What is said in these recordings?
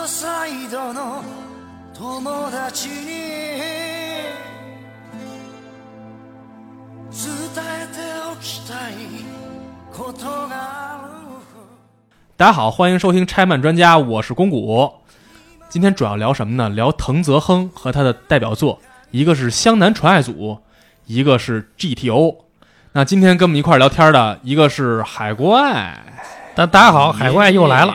トサイドの友達に伝えておきたいことがある大家好，欢迎收听拆漫专家，我是宫谷。今天主要聊什么呢？聊藤泽亨和他的代表作，一个是湘南传爱组，一个是 GTO。那今天跟我们一块儿聊天的，一个是海怪，大大家好，海怪又来了。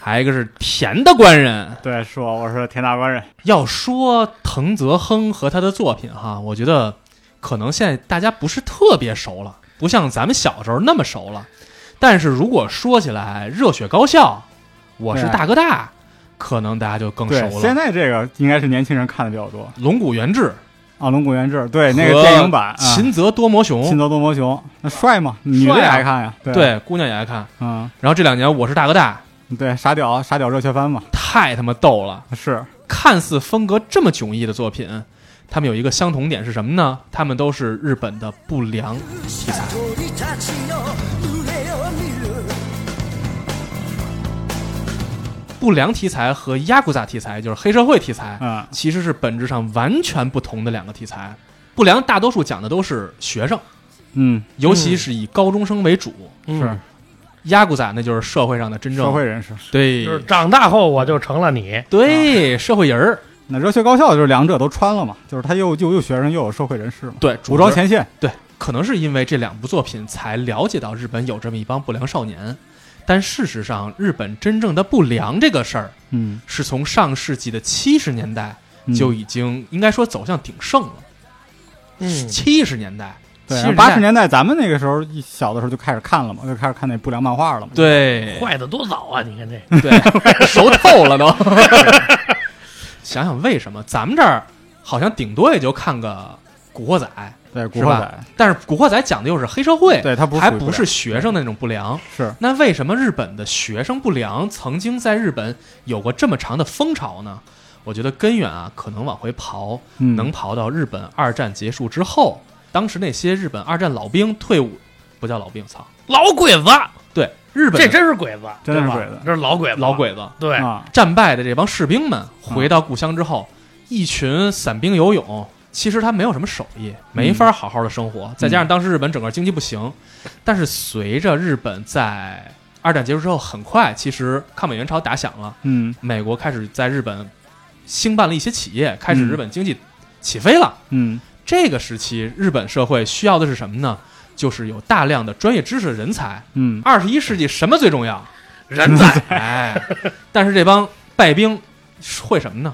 还有一个是田的官人。对，说我，我是田大官人。要说藤泽亨和他的作品哈，我觉得可能现在大家不是特别熟了，不像咱们小时候那么熟了。但是如果说起来，热血高校，我是大哥大，可能大家就更熟了，现。在这个应该是年轻人看的比较多龙骨元志，啊，《龙骨元志》对那个电影版，啊秦泽多摩雄，秦泽多摩雄，那帅吗？女的也爱看呀。对，对，姑娘也爱看。嗯，然后这两年我是大哥大，对，傻屌傻屌热血番嘛，太他妈逗了！是看似风格这么迥异的作品，他们有一个相同点是什么呢？他们都是日本的不良题材。鳥たちの群れを見る不良题材和压古萨题材，就是黑社会题材，嗯，其实是本质上完全不同的两个题材。不良大多数讲的都是学生，嗯，尤其是以高中生为主。嗯是 压古仔那就是社会上的真正社会人士。对就是长大后我就成了你。对社会人儿，那热血高校就是两者都穿了嘛，就是他又又有学生又有社会人士嘛，对武装前线。对，可能是因为这两部作品才了解到日本有这么一帮不良少年。但事实上，日本真正的不良这个事儿，嗯，是从上世纪的七十年代嗯就已经应该说走向鼎盛了。嗯，七十年代，对，八十年代咱们那个时候一小的时候就开始看了嘛，就开始看那不良漫画了嘛。对 坏的多早啊！你看这，对，熟透了都。想想为什么咱们这儿好像顶多也就看个《古惑仔》，对，古惑仔，但是《古惑仔》讲的又是黑社会，对他不是还不是学生的那种不良。是那为什么日本的学生不良曾经在日本有过这么长的风潮呢？我觉得根源啊，可能往回刨，嗯能刨到日本二战结束之后，当时那些日本二战老兵退伍，不叫老兵，操，老鬼子，对，日本这真是鬼子，真是鬼子。这是老鬼子，老。鬼子。对，啊，战败的这帮士兵们回到故乡之后，一群散兵游勇，其实他没有什么手艺，没法好好的生活。再加上当时日本整个经济不行，但是随着日本在二战结束之后，很快其实抗美援朝打响了，嗯。美国开始在日本兴办了一些企业，开始嗯。日本经济起飞了。嗯这个时期，日本社会需要的是什么呢？就是有大量的专业知识的人才。嗯，二十一世纪什么最重要？人才，哎，但是这帮败兵会什么呢？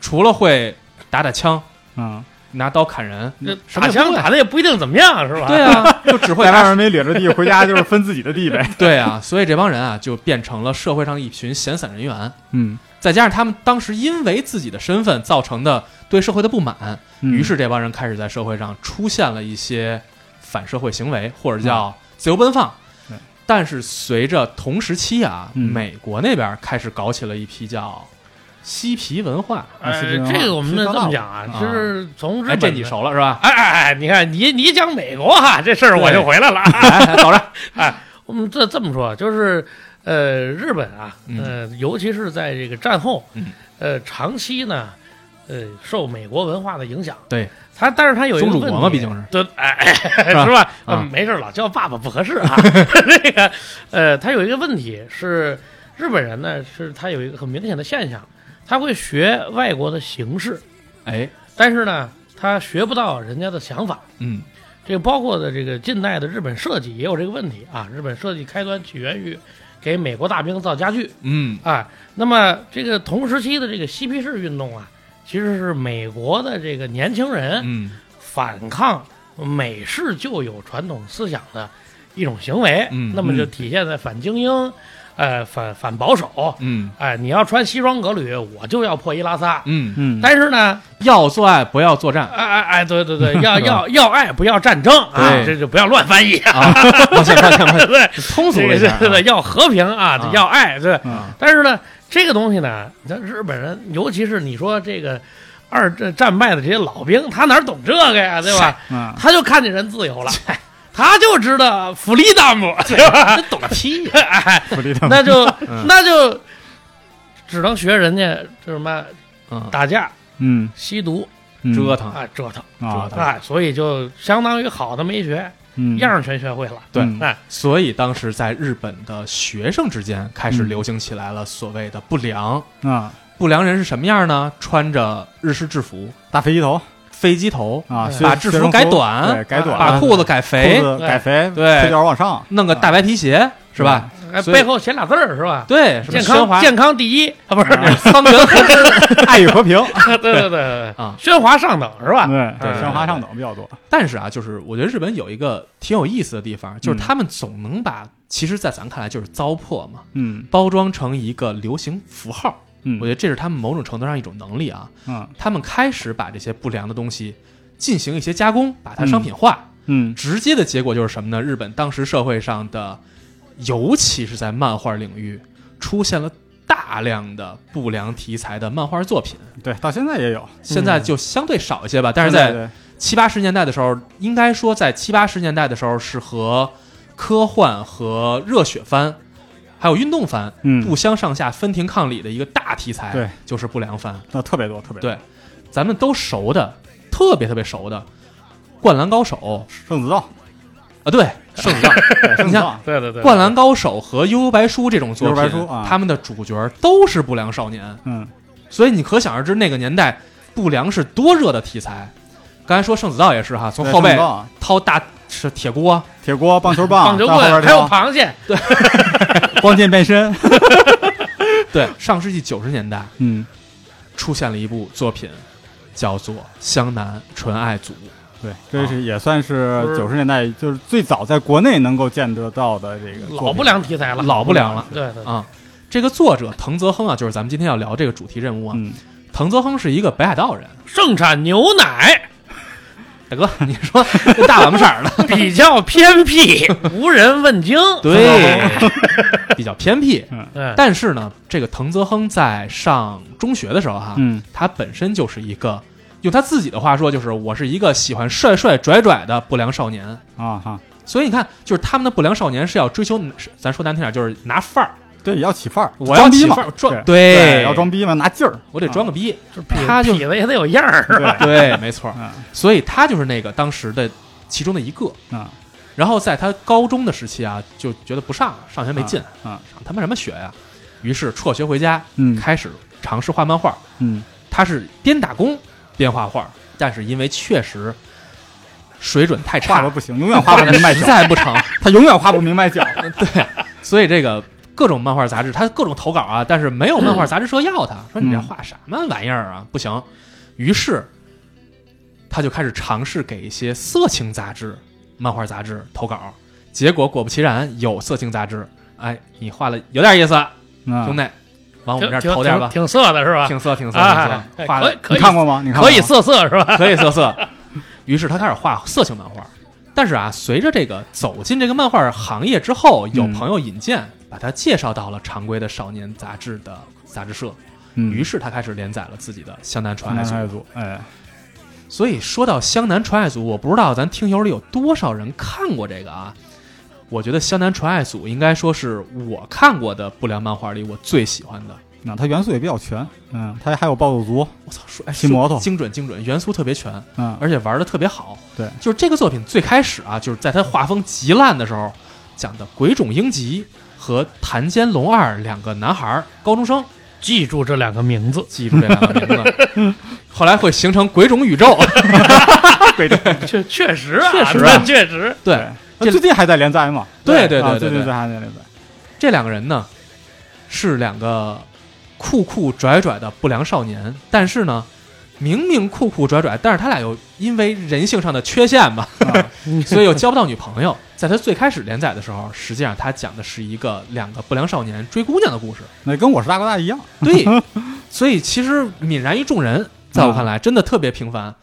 除了会打打枪、嗯，拿刀砍人，这什么也不会打枪打的也不一定怎么样，是吧？对啊，就只会打。在外面没掠着地，回家就是分自己的地呗。对啊，所以这帮人啊，就变成了社会上一群闲散人员。嗯，再加上他们当时因为自己的身份造成的对社会的不满，嗯于是这帮人开始在社会上出现了一些反社会行为，或者叫自由奔放。但是随着同时期啊，嗯美国那边开始搞起了一批叫嬉皮文化。哎，这个我们得这么讲啊，啊就是从日哎，本这你熟了是吧？哎哎哎，你看你你讲美国哈，这事儿我就回来了。来，走着。哎，我们这这么说，就是呃，日本啊，嗯呃，尤其是在这个战后，嗯呃，长期呢，呃，受美国文化的影响。对，他但是他有一个问题，宗主国嘛毕竟是对，哎，是吧？啊嗯没事，老叫爸爸不合适啊。这个，呃，他有一个问题是，日本人呢，是他有一个很明显的现象，他会学外国的形式，哎，但是呢，他学不到人家的想法。嗯，这个包括的这个近代的日本设计也有这个问题啊。日本设计开端起源于给美国大兵造家具，嗯，啊，那么这个同时期的这个嬉皮士运动啊，其实是美国的这个年轻人嗯，反抗美式旧有传统思想的一种行为。嗯那么就体现在反精英，呃，反反保守。嗯，哎，你要穿西装革履，我就要破衣拉撒。嗯，嗯，但是呢，要做爱不要作战哎哎哎，对对对，要 要要爱，不要战争啊，对这就不要乱翻译啊。啊！抱歉，抱歉，抱歉，对，通俗一下啊。是对要和平啊啊，要爱，对。嗯但是呢，这个东西呢，你看日本人，尤其是你说这个二战战败的这些老兵，他哪懂这个呀，对吧？嗯，他就看见人自由了，他就知道弗利达姆，对吧？懂个屁！哎，弗利特那就嗯。那就只能学人家就什么嗯，打架、嗯，吸毒嗯。折腾，啊，折腾，啊，哎，所以就相当于好的没学，嗯。样儿全学会了。对。嗯哎，所以当时在日本的学生之间开始嗯流行起来了所谓的不良。啊，不良人是什么样呢？穿着日式制服，大飞机头飞机头，啊，把制服改短，改短，把裤子改肥，改肥，对腿脚往上，弄个大白皮鞋，是吧？背后写俩字儿是吧？对，健康健康第一啊，不是？方圆合之爱与和平，对对对对对啊喧哗上等是吧？对对，哎喧哗上等比较多，但是啊，就是我觉得日本有一个挺有意思的地方，就是嗯他们总能把，其实，在咱看来就是糟粕嘛，嗯包装成一个流行符号。嗯，我觉得这是他们某种程度上一种能力啊。嗯他们开始把这些不良的东西进行一些加工，把它商品化。嗯直接的结果就是什么呢？日本当时社会上的，尤其是在漫画领域，出现了大量的不良题材的漫画作品。对，到现在也有，现在就相对少一些吧，但是在七八十年代的时候，应该说在七八十年代的时候是和科幻和热血番，还有运动番嗯。不相上下、分庭抗礼的一个大题材，对，就是不良番。那特别多，特别多。对，咱们都熟的，特别特别熟的《灌篮高手》圣子道，啊，对，圣子道。圣子道，对对对，灌篮高手和悠悠白书这种作品，悠白书啊。他们的主角都是不良少年，嗯。所以你可想而知那个年代不良是多热的题材。刚才说圣子道也是哈，从后背掏大是铁锅，铁锅、棒球棒、棒球棍还有螃蟹，对。光剑变身，对，上世纪九十年代嗯，出现了一部作品，叫做《湘南纯爱组》。对，这是也算是九十年代就是最早在国内能够见得到的这个老不良题材了，老不良了对对，对啊、这个作者藤泽亨啊，就是咱们今天要聊这个主题人物啊。嗯，藤泽亨是一个北海道人，盛产牛奶，大哥，你说这大蓝色儿的，比较偏僻，无人问津。对，比较偏僻。嗯，但是呢，这个藤泽亨在上中学的时候哈，嗯他本身就是一个，用他自己的话说，就是我是一个喜欢帅帅拽拽的不良少年。啊哈，所以你看，就是他们的不良少年是要追求，咱说难听点，就是拿范儿。对，要起范儿，我要装逼嘛起范儿，装对对要装逼嘛，拿劲儿，我得装个逼。痞他就痞子也得有样儿，是吧？对，没错。嗯所以他就是那个当时的其中的一个。啊然后在他高中的时期啊，就觉得不上了，上学没劲，啊上他妈什么学呀？于是辍学回家，嗯开始尝试画漫画。嗯他是边打工边画画，但是因为确实水准太差画的，不行，永远画不明白实角，在不成，他永远画不明白脚，对，所以这个各种漫画杂志，他各种投稿啊，但是没有漫画杂志社要他，说你这画什么玩意儿啊，不行。于是他就开始尝试给一些色情杂志、漫画杂志投稿，结果果不其然有色情杂志，哎，你画了有点意思，兄嗯，弟，往我们这儿投点吧挺，色的是吧？挺色挺色挺啊色，，画的你看过吗？你看可以色色是吧？可以色色。于是他开始画色情漫画，但是啊，随着这个走进这个漫画行业之后，有嗯朋友引荐，把他介绍到了常规的少年杂志的杂志社，嗯，于是他开始连载了自己的《湘南传爱组》。爱组，哎，所以说到《湘南传爱组》，我不知道咱听友里有多少人看过这个啊？我觉得《湘南传爱组》应该说是我看过的不良漫画里我最喜欢的。那它元素也比较全，嗯，它还有暴走族，我操，说哎，骑摩托精准精准，元素特别全。嗯而且玩的特别好。对，就是这个作品最开始啊，就是在他画风极烂的时候，讲的鬼冢英吉和谭坚龙二两个男孩儿高中生，记住这两个名字，记住这两个名字，后来会形成鬼冢宇宙。确确实啊，确实啊确实，对，那最近还在连载嘛？对对啊对对对，最近还在连载，这两个人呢是两个酷酷拽拽的不良少年，但是呢。明明酷酷拽拽，但是他俩又因为人性上的缺陷吧，啊 所以又交不到女朋友。在他最开始连载的时候，实际上他讲的是一个两个不良少年追姑娘的故事。那跟我是大哥大一样，对，所以其实泯然于众人，在我看来真的特别平凡，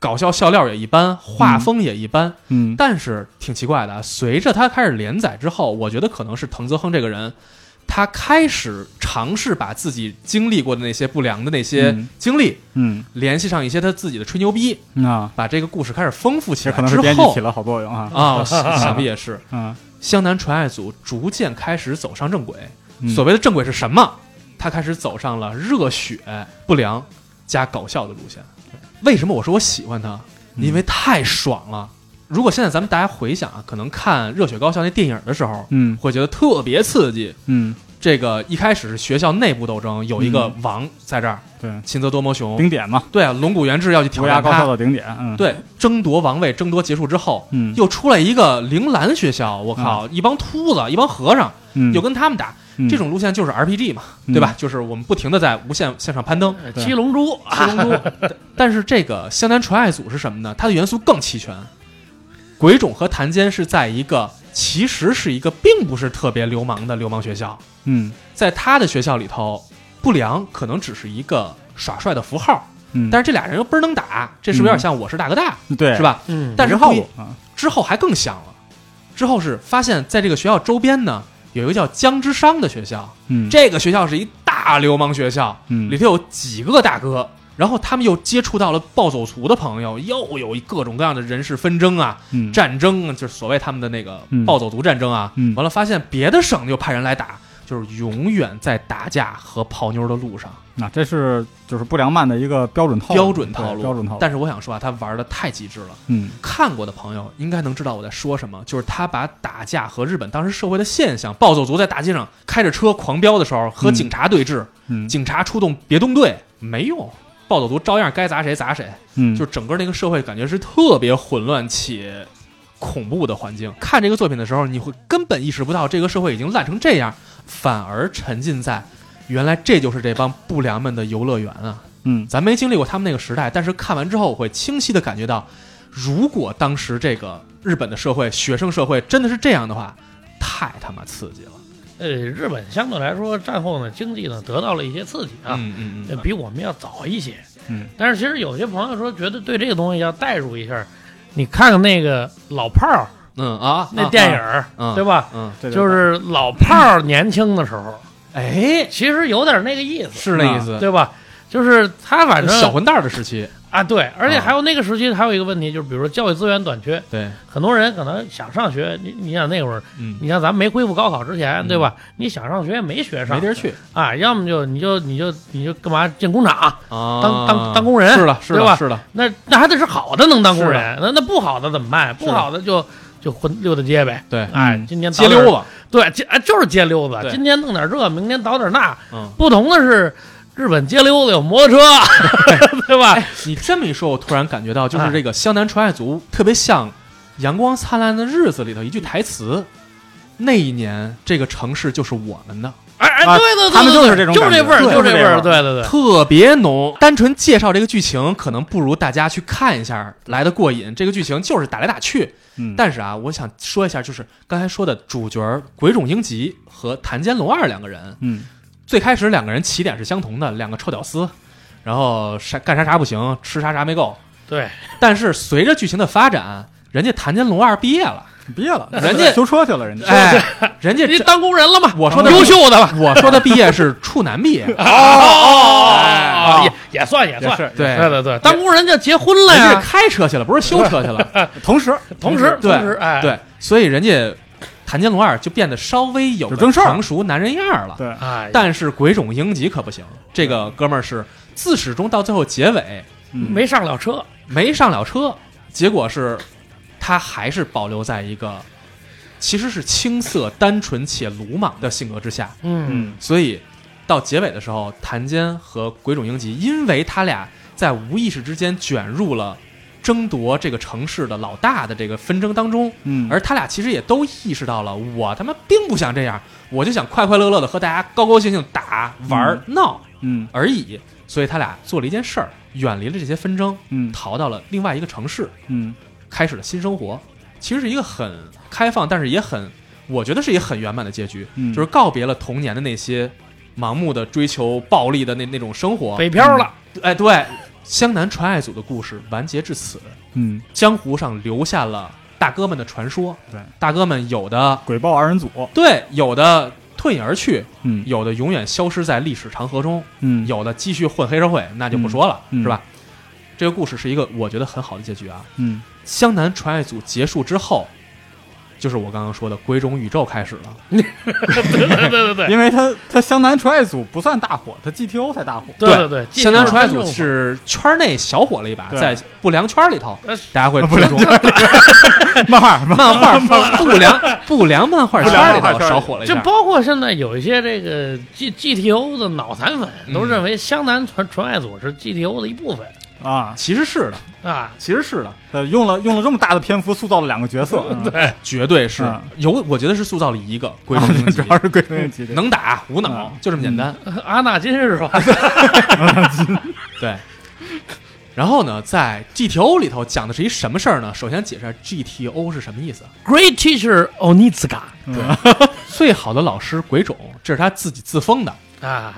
搞笑笑料也一般，画风也一般。嗯但是挺奇怪的啊，随着他开始连载之后，我觉得可能是藤泽亨这个人。他开始尝试把自己经历过的那些不良的那些嗯经历，嗯，联系上一些他自己的吹牛逼，啊把这个故事开始丰富起来可能是之后编辑起了好作用啊，啊，想想必也是。嗯，湘南纯爱组逐渐开始走上正轨。嗯所谓的正轨是什么？他开始走上了热血、不良加搞笑的路线。为什么我说我喜欢他？嗯因为太爽了。如果现在咱们大家回想啊，可能看《热血高校》那电影的时候，嗯。会觉得特别刺激。嗯，这个一开始是学校内部斗争，有一个王在这儿，对，秦泽多摩雄，顶点嘛，对啊，龙骨元志要去挑乌鸦高校，的顶点，嗯，，对，争夺王位，争夺结束之后，嗯，又出来一个铃兰学校，我靠，一帮秃子，一帮和尚，嗯。又跟他们打，嗯。这种路线就是 RPG 嘛，嗯。对吧？就是我们不停的在无限线上攀登，七龙珠，七龙珠。但是这个湘南纯爱组是什么呢？它的元素更齐全。鬼冢和谭坚是在一个其实是一个并不是特别流氓的流氓学校，嗯。在他的学校里头，不良可能只是一个耍帅的符号，嗯，但是这俩人又倍儿能打，这是不是有点像我是大哥大，是对。是？吧？嗯，但是不一套路啊，之后还更像了，之后是发现在这个学校周边呢，有一个叫江之商的学校，嗯，这个学校是一大流氓学校，嗯。里头有几个大哥，然后他们又接触到了暴走族的朋友，又有各种各样的人事纷争啊、嗯战争啊，就是所谓他们的那个嗯暴走族战争啊。嗯完了，发现别的省又派人来打，就是永远在打架和泡妞的路上，啊，这是就是不良漫的一个标准套路，标准套路。标准套路。但是我想说啊，他玩的太极致了。嗯看过的朋友应该能知道我在说什么，就是他把打架和日本当时社会的现象，暴走族在大街上开着车狂飙的时候和嗯警察对峙，嗯警察出动别动队没用，暴走族照样该砸谁砸谁，嗯，就是整个那个社会感觉是特别混乱且恐怖的环境。看这个作品的时候，你会根本意识不到这个社会已经烂成这样，反而沉浸在原来这就是这帮不良们的游乐园啊。嗯咱没经历过他们那个时代，但是看完之后，我会清晰的感觉到，如果当时这个日本的社会、学生社会真的是这样的话，太他妈刺激了。呃，日本相对来说战后呢经济呢得到了一些刺激啊，嗯嗯嗯比我们要早一些。嗯，但是其实有些朋友说觉得对这个东西要代入一下，你看看那个老炮儿嗯啊，那电影儿，嗯对吧？嗯，对就是老炮儿年轻的时候，哎，其实有点那个意思，是那意思，对吧？就是他反正小混蛋的时期，啊，对，而且啊。还有那个时期还有一个问题，就是比如说教育资源短缺，对，很多人可能想上学，你你想那会儿，嗯，你像咱们没恢复高考之前，嗯。对吧？你想上学也没学上。没地儿去。啊，要么就你就你就你就干嘛进工厂，啊，当当当工人是的，是对吧？的，是的，那那还得是好的能当工人，那那不好的怎么办？不好的就就混溜达街呗。对，哎嗯，今天街溜子，对，街哎就是街溜子。今天弄点这，明天倒点那。嗯，不同的是，日本街溜子有摩托车，对吧？哎，你这么一说，我突然感觉到，就是哎这个湘南纯爱族特别像《阳光灿烂的日子》里头一句台词。那一年，这个城市就是我们的，哎哎，啊对对对，他们就是这种就是这味儿，对就是这味儿，对对对。特别浓。单纯介绍这个剧情，可能不如大家去看一下来的过瘾。这个剧情就是打来打去，嗯，但是啊，我想说一下，就是刚才说的主角鬼冢英吉和谭间龙二两个人，嗯最开始两个人起点是相同的，两个臭屌丝，然后啥干啥啥不行，吃啥啥没够。对，但是随着剧情的发展，人家谭金龙二毕业了，毕业了，人家修车去了，人家哎，人家这你当工人了嘛？我说的优秀的吧？我说的毕业是处男毕业，哦哎也也算也算。对对对对，当工人就结婚了人家。开车去了，不是修车去了。同时同时，对同时，哎，对，所以人家谭坚龙二就变得稍微有成熟男人样儿了。对，哎，但是鬼冢英吉可不行，这个哥们儿是自始终到最后结尾嗯没上了车。没上了车，结果是他还是保留在一个其实是青涩、单纯且鲁莽的性格之下。嗯嗯所以到结尾的时候，谭坚和鬼冢英吉，因为他俩在无意识之间卷入了争夺这个城市的老大的这个纷争当中，嗯，而他俩其实也都意识到了，我他妈并不想这样，我就想快快乐乐的和大家高高兴兴打玩儿闹嗯而已。所以他俩做了一件事儿，远离了这些纷争，嗯逃到了另外一个城市，嗯开始了新生活。其实是一个很开放，但是也很，我觉得是一个很圆满的结局，嗯，就是告别了童年的那些盲目的追求暴力的那那种生活。北漂了。哎，对，湘南传爱组的故事完结至此，嗯。江湖上留下了大哥们的传说。对，大哥们有的鬼豹二人组，对，有的退隐而去，嗯。有的永远消失在历史长河中，嗯。有的继续混黑社会，那就不说了，是吧？这个故事是一个我觉得很好的结局啊。嗯湘南传爱组结束之后，就是我刚刚说的鬼冢宇宙开始了。对对对对因为他他湘南纯爱组不算大火，他 GTO 才大火。对对对，湘南纯爱组是圈内小火了一把，在不良圈里头，呃大家会不良注 漫画漫画。不良不良漫画圈里头良漫画圈少火了一下。就包括现在有一些这个 G GTO 的脑残粉嗯。都认为湘南纯纯爱组是 GTO 的一部分啊，其实是的，啊，其实是的，呃，用了用了这么大的篇幅塑造了两个角色，嗯对，绝对是嗯有，我觉得是塑造了一个鬼冢英吉主，要是鬼冢英吉。能打无脑嗯，就这么简单。阿纳金是吧？对。然后呢，在 GTO 里头讲的是一什么事儿呢？首先解释一下 GTO 是什么意思。Great Teacher Onizuka 最好的老师鬼冢，这是他自己自封的。啊，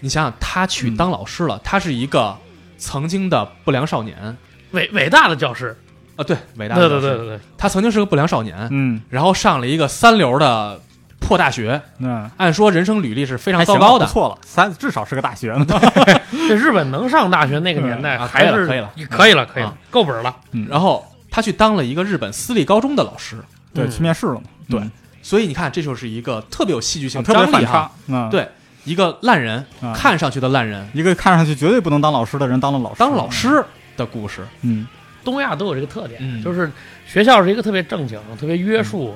你想想，他去当老师了，他是一个曾经的不良少年。伟伟大的教师，啊，对，伟大对的教师。对对对对，他曾经是个不良少年，嗯。然后上了一个三流的破大学，嗯，按说人生履历是非常糟糕的。错了，三至少是个大学呢。这日本能上大学那个年代还是可以了可以了。可以了啊，够本了，然后他去当了一个日本私立高中的老师，对，嗯。去面试了嘛。对。嗯。所以你看，这就是一个特别有戏剧性、特别反张力哈差。。嗯，，对，一个烂人，啊。看上去的烂人，一个看上去绝对不能当老师的人当了老师，当老，师的故事。嗯。东亚都有这个特点，嗯。就是学校是一个特别正经、特别约束、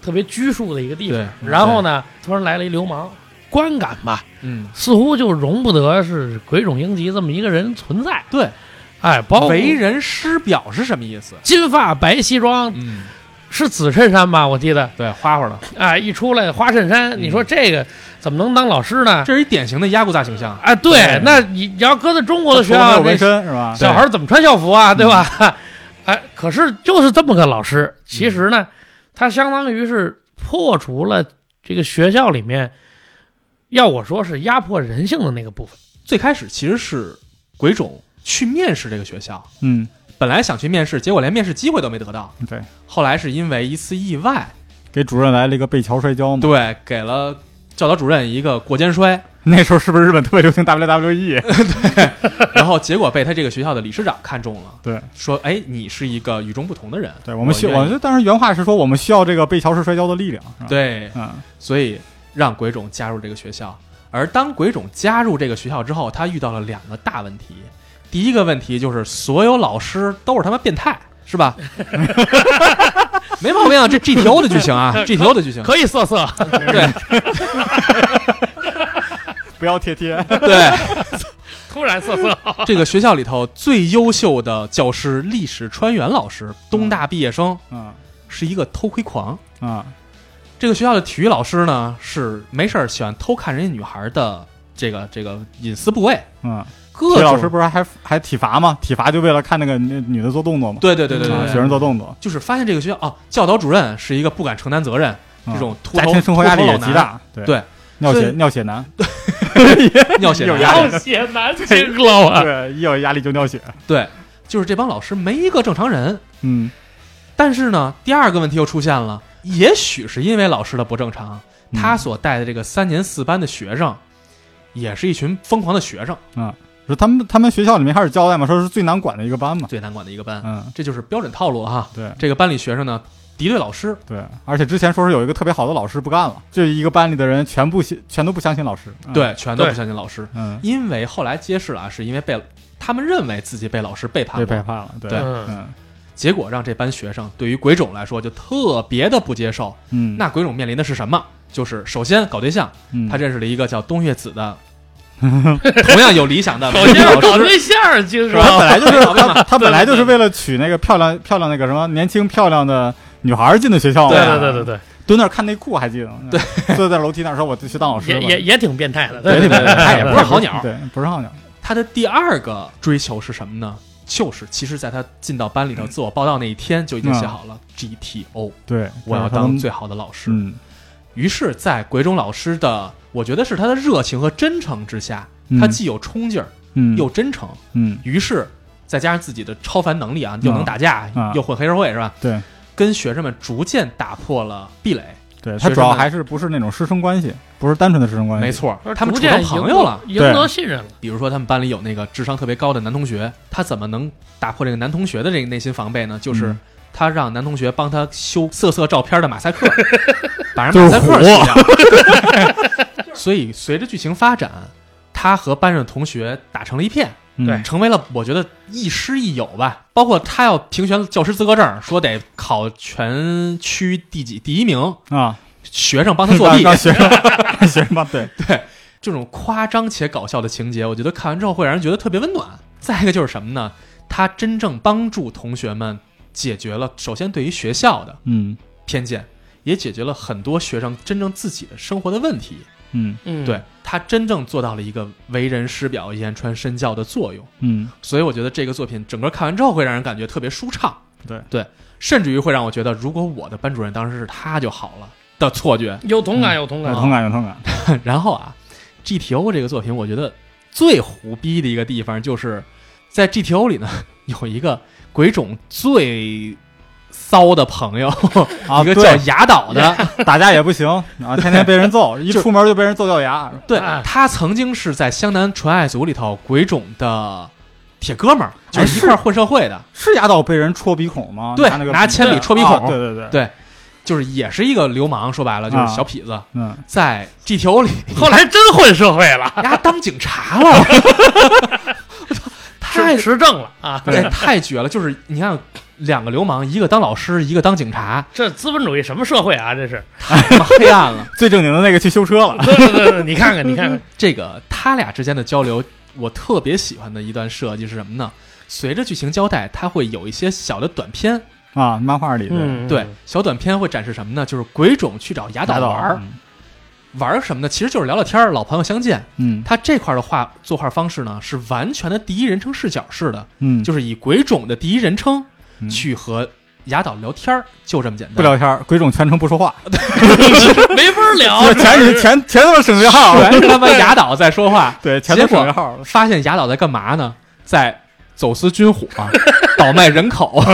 特别拘束的一个地方。然后呢，突然来了一流氓，观感吧，嗯，似乎就容不得是鬼冢英吉这么一个人存在。对，哎，包为人师表是什么意思？金发白西装，嗯，是紫衬衫吧？我记得，对，花花的，哎，一出来花衬衫，嗯。你说这个怎么能当老师呢？这是一典型的压固大形象。啊，对对，那你你要搁在中国的学校，有纹这身是吧？小孩怎么穿校服啊？对吧？哎，可是就是这么个老师，其实呢，他相当于是破除了这个学校里面，要我说是压迫人性的那个部分。最开始其实是鬼冢去面试这个学校，嗯，本来想去面试，结果连面试机会都没得到。对，后来是因为一次意外，给主任来了一个背桥摔跤嘛。对，给了教导主任一个过肩摔，那时候是不是日本特别流行 WWE？对然后结果被他这个学校的理事长看中了，对说：“哎，你是一个与众不同的人。”对，我们需我们当时原话是说我们需要这个背桥式摔跤的力量。对，嗯所以让鬼冢加入这个学校。而当鬼冢加入这个学校之后，他遇到了两个大问题。第一个问题就是所有老师都是他妈变态，是吧？没毛病啊，这 GTO 的剧情啊，GTO 的剧情，可以色色，对 不要贴贴。对。突然色色，这个学校里头最优秀的教师历史川原老师，东大毕业生，嗯是一个偷窥狂。啊这个学校的体育老师呢，是没事儿喜欢偷看人家女孩的这个这个隐私部位，嗯，体育老师不是还还体罚吗？体罚就为了看那个女女的做动作吗？对对对对对啊，对学生做动作，就是发现这个学校哦，教导主任是一个不敢承担责任，嗯这种秃头家庭生活压力也极大。对对，尿血尿血男，尿血男 有压力好血难听了啊！对，一有压力就尿血。对，就是这帮老师没一个正常人。嗯但是呢，第二个问题又出现了，也许是因为老师的不正常，嗯他所带的这个三年四班的学生，也是一群疯狂的学生，说他们他们学校里面开始交代嘛，说是最难管的一个班嘛。最难管的一个班，嗯，这就是标准套路了哈。对这个班里学生呢，敌对老师，对，而且之前说是有一个特别好的老师不干了，这一个班里的人全部信全都不相信老师。嗯，对，全都不相信老师，嗯，因为后来揭示了啊，是因为被他们认为自己被老师背叛过，被背叛了。对，对嗯结果让这班学生对于鬼冢来说就特别的不接受。嗯，那鬼冢面临的是什么？就是首先搞对象，嗯他认识了一个叫东岳子的，同样有理想的首先是老师。搞对象，就是他本来就是搞对象他 他本来就是为了娶那个漂亮漂亮那个什么年轻漂亮的女孩进的学校嘛。对对对对对，蹲那儿看内裤还记得吗？对，坐在楼梯那儿说我去当老师吧。也也也挺变态的，对对对对他也不是好鸟对，不是好鸟。他的第二个追求是什么呢？就是其实在他进到班里头自我报道那一天就已经写好了 GTO，对，我要当最好的老师。嗯，于是，在鬼冢老师的，我觉得是他的热情和真诚之下，嗯他既有冲劲儿嗯又真诚，嗯于是再加上自己的超凡能力啊，又能打架啊又混黑社会是吧？对跟学生们逐渐打破了壁垒。对，他主要还是不是那种师生关系，不是单纯的师生关系。没，错说，他们处成逐渐朋友了。得赢得信任了。比如说，他们班里有那个智商特别高的男同学，他怎么能打破这个男同学的这个内心防备呢？就是嗯他让男同学帮他修色色照片的马赛克，把人马赛克火修掉。所以随着剧情发展，他和班上的同学打成了一片，嗯对成为了我觉得亦师亦友吧。包括他要评选教师资格证，说得考全区第几第一名，啊，学生帮他作弊，学生 学生帮对，对这种夸张且搞笑的情节，我觉得看完之后会让人觉得特别温暖。再一个就是什么呢？他真正帮助同学们解决了首先对于学校的嗯偏见，也解决了很多学生真正自己的生活的问题。嗯嗯，对他真正做到了一个为人师表、言传身教的作用。嗯，所以我觉得这个作品整个看完之后会让人感觉特别舒畅。对对，甚至于会让我觉得，如果我的班主任当时是他就好了的错觉。有同感，有同感有。同感有同感，然后啊，GTO 这个作品，我觉得最胡逼的一个地方就是在 GTO 里呢，有一个鬼冢最骚的朋友，啊 一个叫对。雅岛的，打架也不行啊，天天被人揍，一出门就被人揍掉牙，对哎。他曾经是在湘南纯爱组里头鬼冢的铁哥们儿，就哎是。一块混社会的，是牙岛被人戳鼻孔吗？对拿铅笔戳鼻孔。啊对对对，对，就是也是一个流氓，说白了就是啊。小痞子，嗯，在 GTO 里，后来真混社会了，丫当警察了，太持持正了啊！对，太绝了！就是你看，两个流氓，一个当老师，一个当警察，这资本主义什么社会啊？这是，太黑暗了。最正经的那个去修车了，对对对对，你看看，你看看，这个他俩之间的交流，我特别喜欢的一段设计是什么呢？随着剧情交代，它会有一些小的短片，啊，漫画里的嗯，对，小短片会展示什么呢？就是鬼冢去找雅岛玩儿，玩儿什么呢？其实就是聊聊天儿，老朋友相见。嗯他这块儿的画作画方式呢，是完全的第一人称视角式的，嗯，就是以鬼冢的第一人称嗯去和雅岛聊天儿，就这么简单。不聊天儿，鬼冢全程不说话，没法聊。这全是全全他妈省略号了，全是他妈雅岛在说话，对，全都省略号，发现雅岛在干嘛呢？在走私军火，倒卖人口。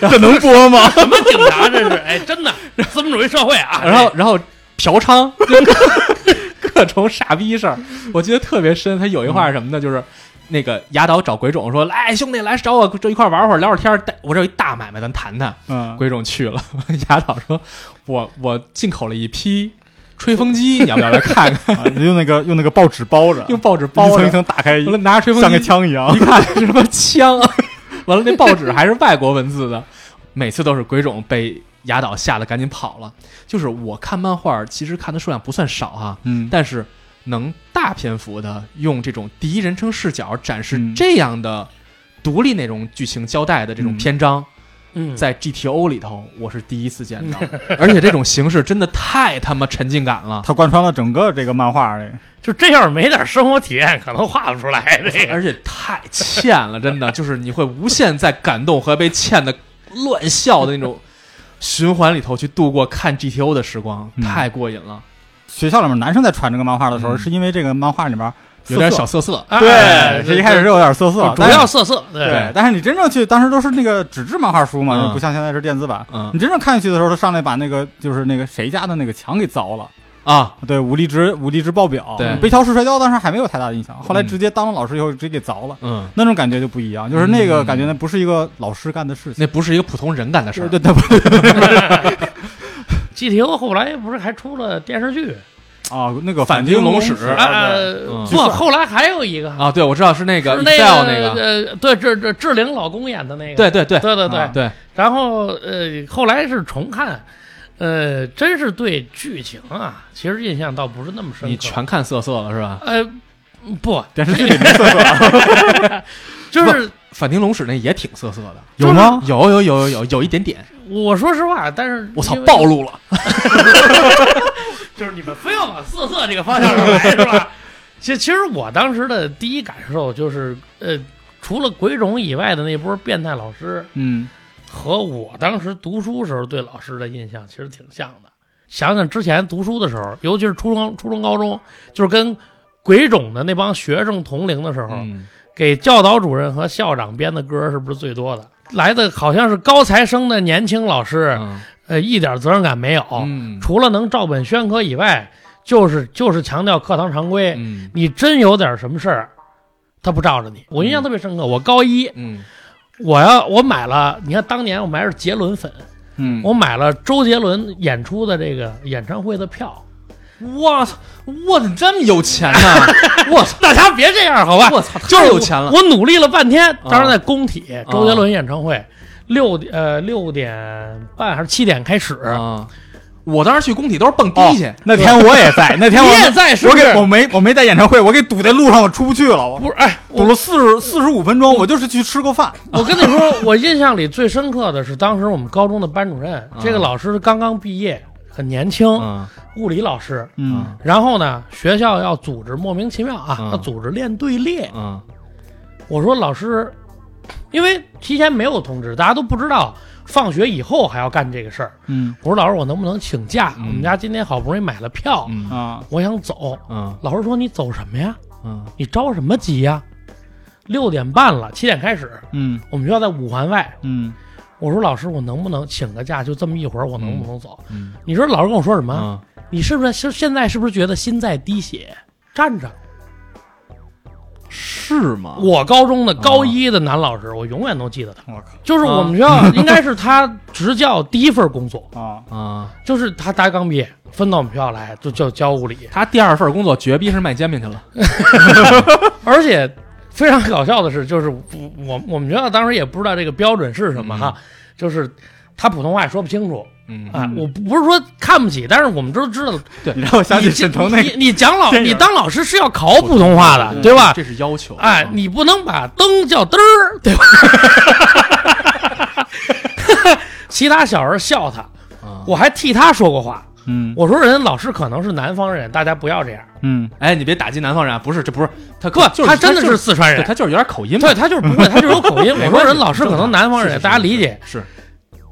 这能播吗？什么警察这是？哎，真的资本主义社会啊！然后然后嫖娼，就各各种傻逼事儿，我记得特别深。他有一话是什么呢？就是那个雅岛找鬼冢说：“来，兄弟，来找我这一块玩会儿，聊会儿天儿。带我这有一大买卖，咱谈谈。”嗯，鬼冢去了，雅岛说：“我我进口了一批吹风机，你要不要来看看？啊用那个用那个报纸包着，用报纸包着，层一层打开，拿着吹风机像个，枪一样一。看是什么枪，完了那报纸还是外国文字的，每次都是鬼冢被雅岛吓得赶紧跑了。就是我看漫画，其实看的数量不算少哈，嗯，但是能大篇幅的用这种第一人称视角展示嗯。这样的独立内容剧情交代的这种嗯。篇章，嗯，在 GTO 里头我是第一次见到，而且这种形式真的太他妈沉浸感了。它贯穿了整个这个漫画里，就这要是没点生活体验，可能画不出来这个。而且太欠了，真的 就是你会无限在感动和被欠的乱笑的那种循环里头去度过看 GTO 的时光，嗯。太过瘾了，学校里面男生在传这个漫画的时候，嗯。是因为这个漫画里面有点小色色。哎对，这一开始是有点色色，主要色色，对。对，但是你真正去，当时都是那个纸质漫画书嘛，嗯。不像现在是电子版。嗯。你真正看下去的时候，他上来把那个就是那个谁家的那个墙给凿了，啊，对，武力值武力值爆表，对。北条式摔跤当时还没有太大的印象，后来嗯直接当了老师以后直接给凿了，嗯，那种感觉就不一样，就是那个嗯。感觉那不是一个老师干的事情，那不是一个普通人干的事对儿。对对不 GTO 后来不是还出了电视剧？啊，那个反町町龙史不，后来还有一个啊，对，我知道是那个是那个，呃，对，志志志玲老公演的那个，对对对对对对啊对，然后呃，后来是重看，呃，真是对剧情啊，其实印象倒不是那么深刻。你全看色色了是吧？呃不，电视剧里 没色色啊，就是反町隆史那也挺色色的，有吗？有有有有有有一点点，我说实话，但是我操暴露了。就是你们非要往色色这个方向上来是吧？其实其实我当时的第一感受就是，呃，除了鬼冢以外的那波变态老师，嗯和我当时读书时候对老师的印象其实挺像的。想想之前读书的时候，尤其是初中、初中、高中，就是跟鬼冢的那帮学生同龄的时候，嗯给教导主任和校长编的歌是不是最多的？来的好像是高材生的年轻老师，嗯呃，一点责任感没有，嗯除了能照本宣科以外，就是就是强调课堂常规。嗯你真有点什么事儿，他不罩着你。我印象特别深刻，我高一嗯我要我买了，你看当年我买的是杰伦粉，嗯，我买了周杰伦演出的这个演唱会的票。我操，我怎么这么有钱呢？我操，大家别这样好吧？我操，就是太有钱了。我努力了半天，啊当时在工体周杰伦演唱会，六点呃六点半还是七点开始，啊！我当时去工体都是蹦迪哦去，那天我也在，那天我你也在是我给我没我没在演唱会，我给堵在路上，我出不去了，我不是哎，堵了四十四十五分钟，我就是去吃个饭。我跟你说，我印象里最深刻的是当时我们高中的班主任，这个老师刚刚毕业，很年轻，嗯物理老师。嗯然后呢，学校要组织莫名其妙啊，嗯要组织练队列。嗯我说老师，因为提前没有通知，大家都不知道放学以后还要干这个事儿。嗯我说老师，我能不能请假？嗯我们家今天好不容易买了票，嗯啊我想走。嗯老师说你走什么呀？嗯你着什么急呀？六点半了，七点开始，嗯我们学校在五环外。嗯我说老师，我能不能请个假？就这么一会儿，我能不能走？嗯你说老师跟我说什么？嗯，你是不是是现在是不是觉得心在滴血？站着。是吗？我高中的高一的男老师，我永远都记得他，我靠就是我们学校应该是他执教第一份工作，啊啊，就是他大学刚毕业，分到我们学校来就就教物理，他第二份工作绝逼是卖煎饼去了。而且非常搞笑的是，就是我我我们学校当时也不知道这个标准是什么哈，就是他普通话也说不清楚嗯啊，我不是说看不起，但是我们都知道，你让我想起你沈腾那个，你你讲老你当老师是要考普通话的，对吧？这是要求。哎，你不能把灯叫嘚儿，对吧？其他小孩笑他，啊我还替他说过话。嗯我说人老师可能是南方人，大家不要这样。嗯哎，你别打击南方人啊！不是，这不是他不，就是他真的是四川人，他就是有点口音嘛。对他就是不会，他就是有口音。我说人老师可能南方人，大家理解，是，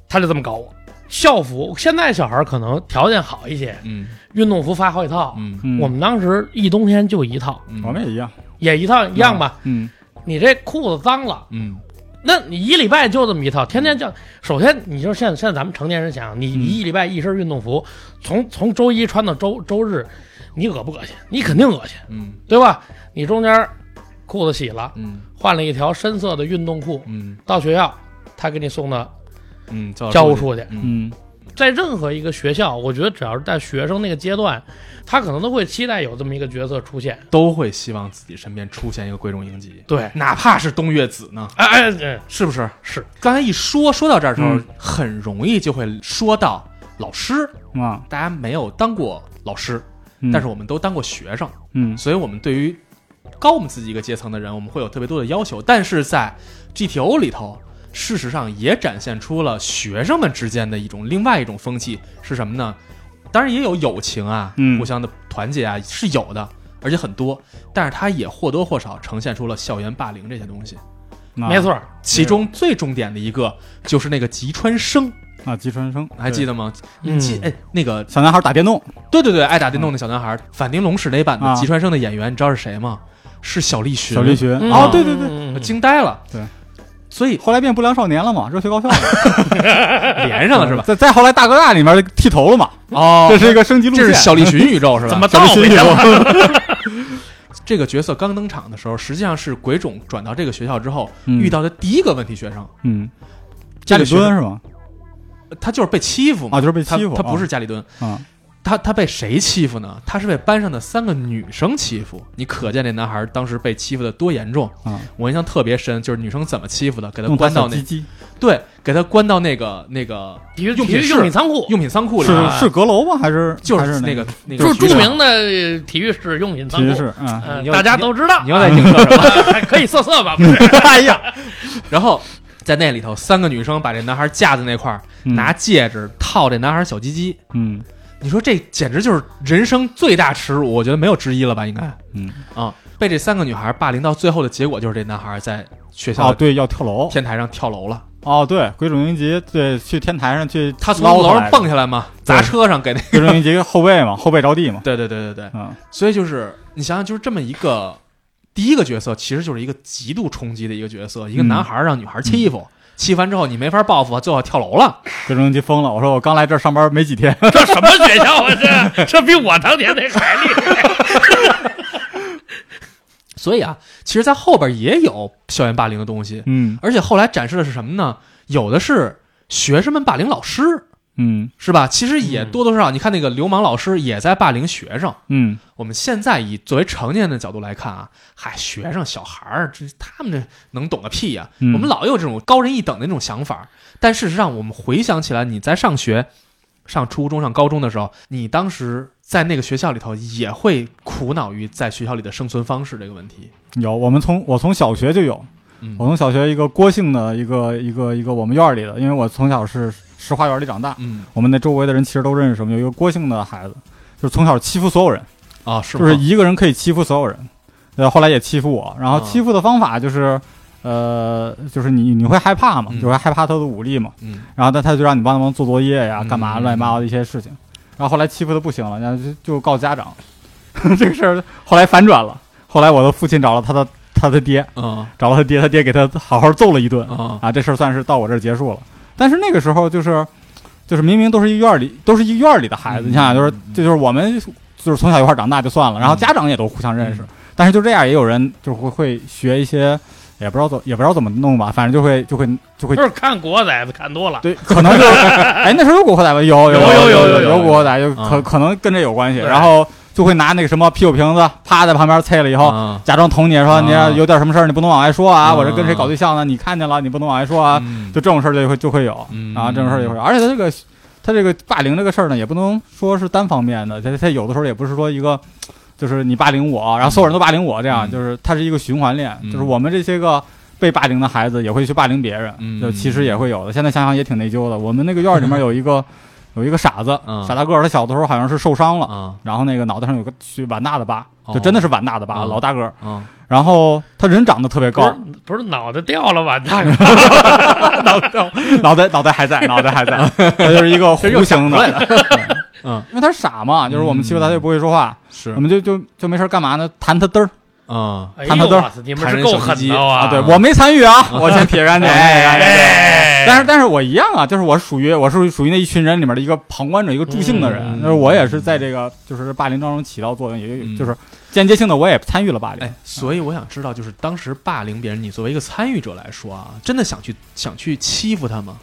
他就这么搞我。校服现在小孩可能条件好一些，嗯运动服发好几套。嗯嗯，我们当时一冬天就一套，嗯，我们也一样，也一套一样吧。嗯你这裤子脏了，嗯那你一礼拜就这么一套，天天叫。首先，你说现在现在咱们成年人想，你你一礼拜一身运动服，从从周一穿到周周日，你恶不恶心？你肯定恶心，嗯对吧？你中间裤子洗了，嗯换了一条深色的运动裤，嗯到学校他给你送到嗯，教教务处去。嗯嗯在任何一个学校，我觉得只要是在学生那个阶段，他可能都会期待有这么一个角色出现。都会希望自己身边出现一个贵重英吉，对，哪怕是东岳子呢，哎哎哎，是不是？是刚才一说说到这儿的时候，嗯很容易就会说到老师。啊，大家没有当过老师，嗯但是我们都当过学生，嗯所以我们对于高我们自己一个阶层的人，我们会有特别多的要求。但是在 GTO 里头，事实上也展现出了学生们之间的一种另外一种风气是什么呢？当然也有友情啊，嗯互相的团结啊是有的，而且很多。但是它也或多或少呈现出了校园霸凌这些东西。没错，其中最重点的一个就是那个吉川生，啊，吉川生还记得吗？嗯记哎，那个小男孩打电动，对对对，爱打电动的小男孩，反町隆史那版的啊吉川生的演员，你知道是谁吗？是小栗旬。小栗旬，嗯哦，对对对，惊呆了。对，所以后来变不良少年了嘛，热血高校。了 连上了是吧？再再后来大哥大里面剃头了嘛，哦这是一个升级路线，这是小栗旬宇宙是吧？怎 么小栗旬倒回去宇了？这个角色刚登场的时候，实际上是鬼冢转到这个学校之后嗯。遇到的第一个问题学生，嗯，家里这个学生蹲是吗？他就是被欺负嘛，啊，就是被欺负，他他不是家里蹲，啊，他他被谁欺负呢？他是被班上的三个女生欺负。你可见这男孩当时被欺负的多严重。啊，我印象特别深，就是女生怎么欺负的，给他关到那鸡鸡，对，给他关到那个那个体育用品用品仓库，用品仓库里是啊，是阁楼吗？还是就是那还个个那个就是著名的体育室用品仓库，体育室？嗯，呃大家都知道你。要在影射什么？还可以色色吧？不是 哎呀，然后在那里头，三个女生把这男孩架在那块儿，嗯拿戒指套这男孩小鸡鸡。嗯你说这简直就是人生最大耻辱，我觉得没有之一了吧？应该。嗯，啊，被这三个女孩霸凌到最后的结果就是这男孩在学校哦，对，要跳楼，天台上跳楼了。哦，对，鬼冢英吉对去天台上去他从捞楼上蹦下来嘛，砸车上给那个。鬼冢英吉后背嘛，后背着地嘛，对对对对对，嗯。所以就是你想想，就是这么一个第一个角色，其实就是一个极度冲击的一个角色，一个嗯。男孩让女孩欺负，欺负完之后你没法报复，最后跳楼了。鬼冢英吉疯了，我说我刚来这儿上班没几天，这什么学校啊？这 这比我当年那还厉害。所以啊，其实，在后边也有校园霸凌的东西，嗯而且后来展示的是什么呢？有的是学生们霸凌老师，嗯。是吧？其实也嗯。多多少少，你看那个流氓老师也在霸凌学生。嗯。我们现在以作为成年人的角度来看啊，嗨，学生小孩儿，这他们这能懂个屁呀、嗯。我们老有这种高人一等的那种想法，但事实上，我们回想起来，你在上学、上初中、上高中的时候，你当时在那个学校里头也会苦恼于在学校里的生存方式这个问题。有，我们从我从小学就有，嗯。我从小学一个郭姓的一个一个一个我们院儿里的，因为我从小是石花园里长大，嗯。我们那周围的人其实都认识我们有一个郭姓的孩子，就是从小欺负所有人，啊，是吗？就是一个人可以欺负所有人，呃，后来也欺负我，然后啊。欺负的方法就是，呃，就是你你会害怕嘛，嗯。就会害怕他的武力嘛，嗯。然后他他就让你帮他忙做作业呀，嗯干嘛乱七八糟的一些事情，然后后来欺负的不行了，然后就就告家长，这个事儿后来反转了，后来我的父亲找了他的他的爹，啊找了他爹，他爹给他好好揍了一顿。啊啊，这事儿算是到我这儿结束了。但是那个时候就是，就是明明都是一院里，都是一院里的孩子，你想想，就是这就,就是我们就是从小一块长大就算了，然后家长也都互相认识，但是就这样也有人就会会学一些。也不知道怎也不知道怎么弄吧，反正就会就会就会就是看国仔看多了，对，可能就是哎那时候有国仔吗，有有有有有有国仔，就可可能跟这有关系。然后就会拿那个什么啤酒瓶子趴在旁边啐了以后。啊假装捅你说啊你要有点什么事儿你不能往外说啊，啊我这跟谁搞对象呢？你看见了你不能往外说啊，嗯就这种事儿就会就会有嗯啊，这种事儿就会有，而且他这个他这个霸凌这个事儿呢，也不能说是单方面的，他他有的时候也不是说一个，就是你霸凌我，然后所有人都霸凌我这样，嗯就是它是一个循环链，嗯就是我们这些个。被霸凌的孩子也会去霸凌别人，嗯就其实也会有的。现在想想也挺内疚的。我们那个院儿里面有一个有一个傻子，嗯。傻大个儿，他小的时候好像是受伤了，啊然后那个脑袋上有个去碗大的疤，哦。就真的是碗大的疤，嗯。老大个儿。啊然后他人长得特别高。不是，脑袋掉了碗？大个，脑袋 脑袋脑袋还在，脑袋还在，他就是一个弧形的，嗯。因为他傻嘛，就是我们欺负他，他就不会说话，是。我们就就就没事干嘛呢？弹他嘚儿啊哎看他都是呦我操，你们是够狠的啊！啊！对我没参与啊，我先撇干净。哎哎但是但是我一样啊，就是我属于我是属于那一群人里面的一个旁观者，一个助兴的人。嗯就是我也是在这个就是霸凌当中起到作用，也嗯就是间接性的我也参与了霸凌哎。，所以我想知道，就是当时霸凌别人，你作为一个参与者来说啊，真的想去想去欺负他吗？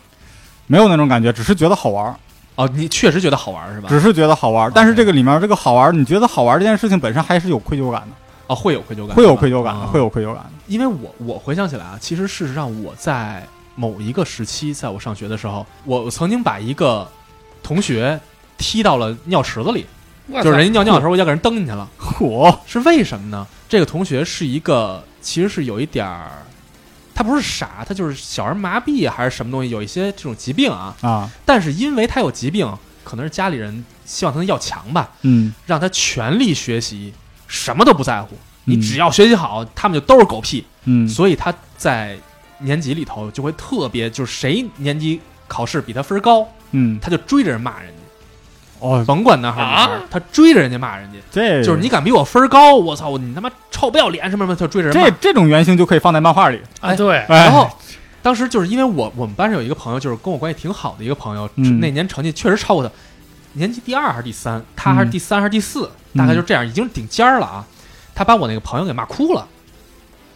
没有那种感觉，只是觉得好玩儿，哦，你确实觉得好玩是吧？只是觉得好玩儿。但是这个里面这个好玩儿，你觉得好玩儿这件事情本身还是有愧疚感的，哦，会有愧疚感，会有愧疚感会有愧疚感。因为我我回想起来啊，其实事实上我在某一个时期，在我上学的时候，我我曾经把一个同学踢到了尿池子里，就是人家尿尿的时候，我就给人蹬进去了。嚯，是为什么呢？这个同学是一个，其实是有一点儿，他不是傻，他就是小儿麻痹啊还是什么东西，有一些这种疾病啊。啊，但是因为他有疾病，可能是家里人希望他能要强吧，嗯，让他全力学习，什么都不在乎。你嗯只要学习好，他们就都是狗屁。嗯，所以他在年级里头就会特别，就是谁年级考试比他分高，嗯，他就追着人骂人家，哦，甭管男孩儿女孩他追着人家骂人家。这就是你敢比我分高，我操，你他妈臭不要脸什么什么，他就追着人骂这。这种原型就可以放在漫画里。哎，对，哎然后当时就是因为我我们班上有一个朋友，就是跟我关系挺好的一个朋友，嗯那年成绩确实超过他，年级第二还是第三，他还是第三还是第四，大概就这样，已经顶尖儿了啊。他把我那个朋友给骂哭了，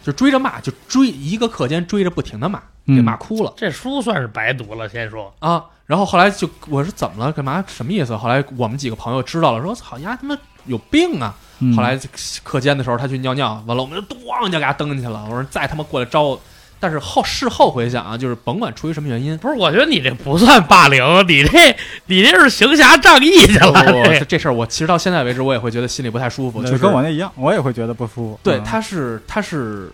就追着骂，就追一个课间追着不停的骂，给嗯骂哭了、这书算是白读了。先说，啊。然后后来就我说怎么了？干嘛？什么意思？后来我们几个朋友知道了，说操丫他妈有病啊！嗯后来课间的时候，他去尿尿，完了我们就咣就给他蹬进去了。我说再他妈过来招我，但是后事后回想啊，就是甭管出于什么原因，不是，我觉得你这不算霸凌，你这你这是行侠仗义去了。我这这这事儿我其实到现在为止我也会觉得心里不太舒服，就是跟我那一样，我也会觉得不舒服。对嗯他是他是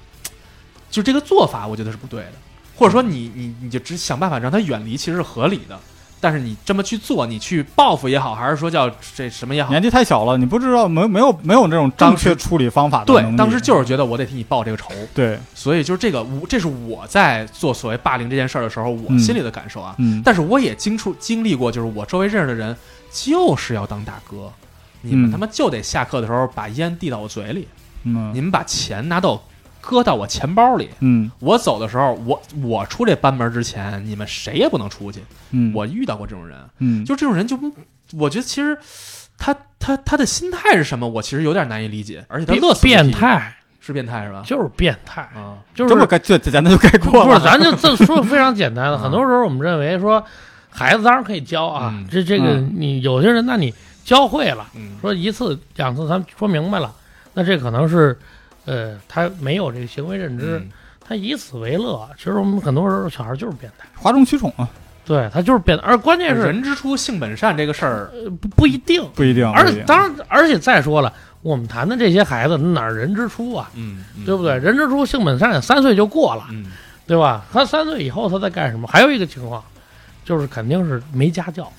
就这个做法，我觉得是不对的，或者说你你你就只想办法让他远离，其实是合理的。但是你这么去做，你去报复也好，还是说叫这什么也好，年纪太小了，你不知道没没有没有这种正确处理方法的，对当时就是觉得我得替你报这个仇，对，所以就是这个，我这是我在做所谓霸凌这件事儿的时候，我嗯。心里的感受啊。嗯，但是我也经出经历过，就是我周围认识的人就是要当大哥，你们嗯。他妈就得下课的时候把烟递到我嘴里，嗯。你们把钱拿到搁到我钱包里。嗯。我走的时候，我我出这班门之前，你们谁也不能出去。嗯，我遇到过这种人，嗯。就这种人就不，我觉得其实他他他的心态是什么，我其实有点难以理解，而且他乐此不疲。变态，是变态是吧？就是变态，啊，就是这么概就简单就概括了。不是，咱就这 说非常简单的。嗯很多时候我们认为说，孩子当然可以教啊，嗯。这这个嗯你有些人，那你教会了，嗯。说一次两次咱说明白了，那这可能是，呃，他没有这个行为认知，嗯他以此为乐。其实我们很多时候小孩就是变态，哗众取宠啊，对他就是变态，而关键是人之初性本善这个事儿，呃不不一定，不一定。而不一定当然，而且再说了，我们谈的这些孩子哪儿人之初啊，嗯，嗯对不对？？人之初性本善，三岁就过了。嗯，对吧？他三岁以后他在干什么？还有一个情况，就是肯定是没家教。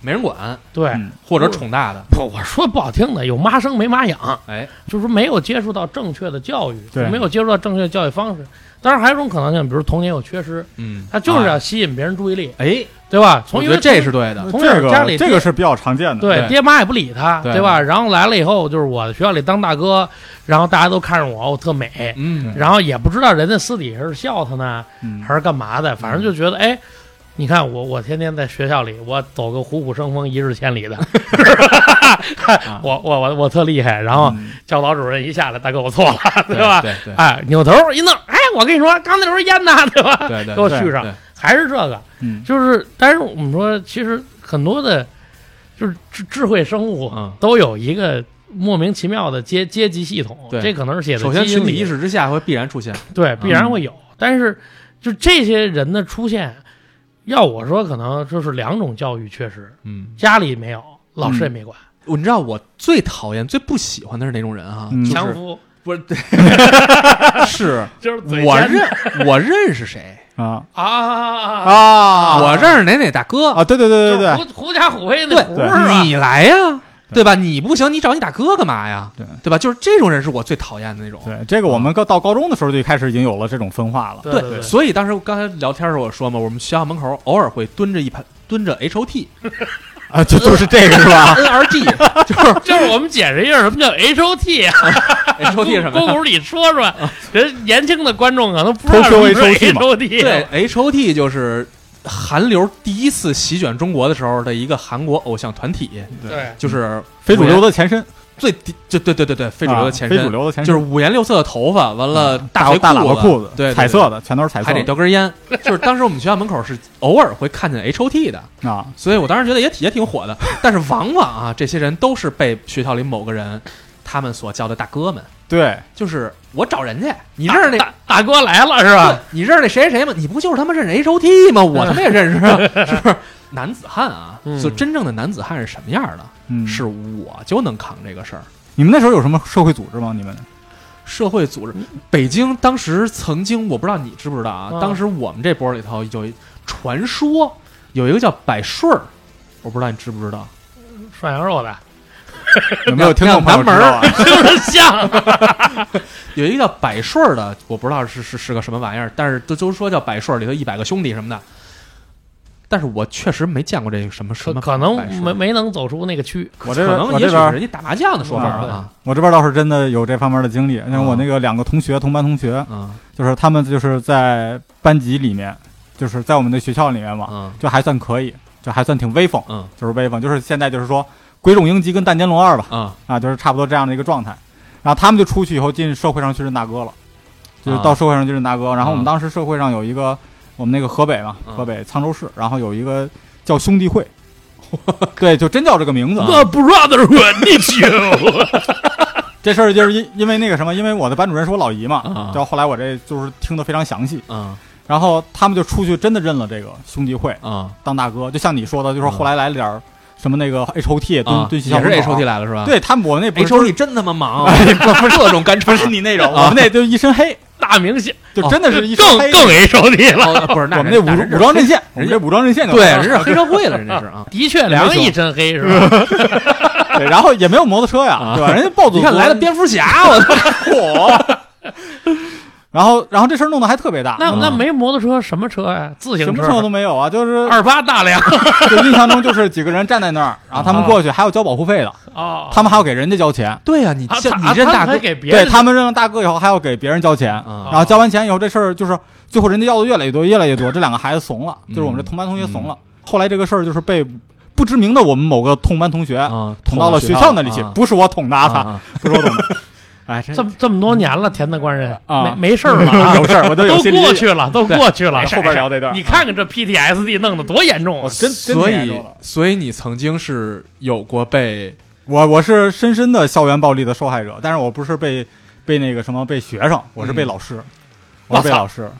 没人管，对，嗯或者宠大的，不，我说不好听的，有妈生没妈养，哎，就是没有接触到正确的教育，对没有接触到正确的教育方式。当然，还有一种可能性，比如童年有缺失，嗯，他就是要啊吸引别人注意力，哎，对吧？从因为我觉得这是对的，从这个家里这个是比较常见的。对对爹妈也不理他，对对吧？然后来了以后，就是我学校里当大哥，然后大家都看着我，我特美，嗯，然后也不知道人家私底下是笑他呢，嗯还是干嘛的，反正就觉得哎。你看我，我天天在学校里，我走个虎虎生风，一日千里的，我我我我特厉害。然后嗯教导主任一下来，大哥我错了，对吧？对对哎，扭头一弄，哎，我跟你说，刚才那是烟呐，对吧？对对，给我续上，还是这个，嗯就是，但是我们说，其实很多的，就是智智慧生物嗯都有一个莫名其妙的阶阶级系统，对这可能是写的首先，群体意识之下会必然出现，对，必然会有。但是，就这些人的出现，要我说，可能就是两种教育确实，嗯，家里没有，老师也没管，我你知道我最讨厌、最不喜欢的是哪种人啊？嗯。就是强夫。不是 是。就是我认我认识谁，啊。啊啊啊！啊！我认识哪哪大哥，啊，对对对对对，就是狐狐假虎威那对。胡是？你来呀，对吧？你不行，你找你大哥干嘛呀？对对吧？就是这种人是我最讨厌的那种。对这个我们到高中的时候就开始已经有了这种分化了。对对，所以当时刚才聊天的时候我说嘛，我们学校门口偶尔会蹲着一排蹲着 H O T 啊，就就是这个是吧？N R G，就是 就是我们解释一下什么叫 H O T 啊？H O T 什么呀？公公，你说说，人年轻的观众可能不知道什么是 HOT 嘛 HOT 对，H O T 就是韩流第一次席卷中国的时候的一个韩国偶像团体，对，就是非主流的前身，最低，就对对对对，非主流的前啊非主身，流的前身，就是五颜六色的头发，完了腿大大喇叭裤子，对，对彩色的，全都是彩色还得叼根烟。就是当时我们学校门口是偶尔会看见 H O T 的，啊。所以我当时觉得也挺也挺火的。但是往往啊，这些人都是被学校里某个人他们所叫的大哥们，对，就是我找人去，你认识那大大哥来了是吧？你认识那谁谁谁吗？你不就是他妈认识 H O T 吗？我他妈也认识，是不是？男子汉啊，嗯就真正的男子汉是什么样的？嗯，是我就能扛这个事儿。你们那时候有什么社会组织吗？你们社会组织，北京当时曾经，我不知道你知不知道啊？嗯当时我们这波里头有一传说，有一个叫百顺儿，我不知道你知不知道？涮羊肉的，有没有听众朋友知道啊？就 是像有一个叫百顺的，我不知道是是是个什么玩意儿，但是都都说叫百顺里头一百个兄弟什么的。但是我确实没见过这个什么什么可可能没没能走出那个区，我这可能也许人家打麻将的说法啊。啊。我这边倒是真的有这方面的经历，像我那个两个同学，同班同学，嗯。就是他们就是在班级里面，就是在我们的学校里面嘛，嗯。就还算可以，就还算挺威风，嗯。就是威风，就是现在就是说鬼冢英吉跟弹间龙二吧，嗯啊，就是差不多这样的一个状态。然后他们就出去以后进社会上去认大哥了，就是到社会上去认大哥。然后我们当时社会上有一个，我们那个河北嘛，嗯河北沧州市，然后有一个叫兄弟会，对，就真叫这个名字。啊。The brotherhood needs you。这事儿就是因因为那个什么，因为我的班主任是我老姨嘛，啊。然后后来我这就是听得非常详细。嗯然后他们就出去真的认了这个兄弟会啊。当大哥，就像你说的，就是后来来了点儿什么那个 H O T 蹲啊，蹲学也是校门口 H O T 来了是吧？对他们我那不是，H O T 真他妈忙，哎各种干不是 你那种，啊我们那就一身黑，大明星就真的是一身黑。更更 H O T 了。哦不是，我们那武武装阵线，我人们这武装阵线就对，人是黑社会了，人家是啊。的确，两个一身黑是吧？对，然后也没有摩托车呀，啊对吧？人家暴走，你看来了蝙蝠侠，我操！火。然后，然后这事儿弄得还特别大，那嗯。那没摩托车什么车呀？自行什么车都没有啊，就是二八大梁。就印象中就是几个人站在那儿，然后他们过去还要交保护费的，哦，他们还要给人家交钱。对呀，你这你认大哥，给别人。对他们认了大哥以后还要给别人交钱，嗯。然后交完钱以后这事儿就是最后人家要的越来越多，越来越多，这两个孩子怂了，就是我们这同班同学怂了。后来这个事儿就是被不知名的我们某个同班同学啊，捅到了学校那里去，不是我捅的啊，不是我捅的。哎，这这么这么多年了，田大官人啊。没没事儿了啊，有事儿，我都有都过去了，都过去了。后边聊这段你看看这 PTSD 弄得多严重啊！我真真所以所以你曾经是有过被我我是深深的校园暴力的受害者，但是我不是被被那个什么被学生，我是被嗯。老师，我是被老师，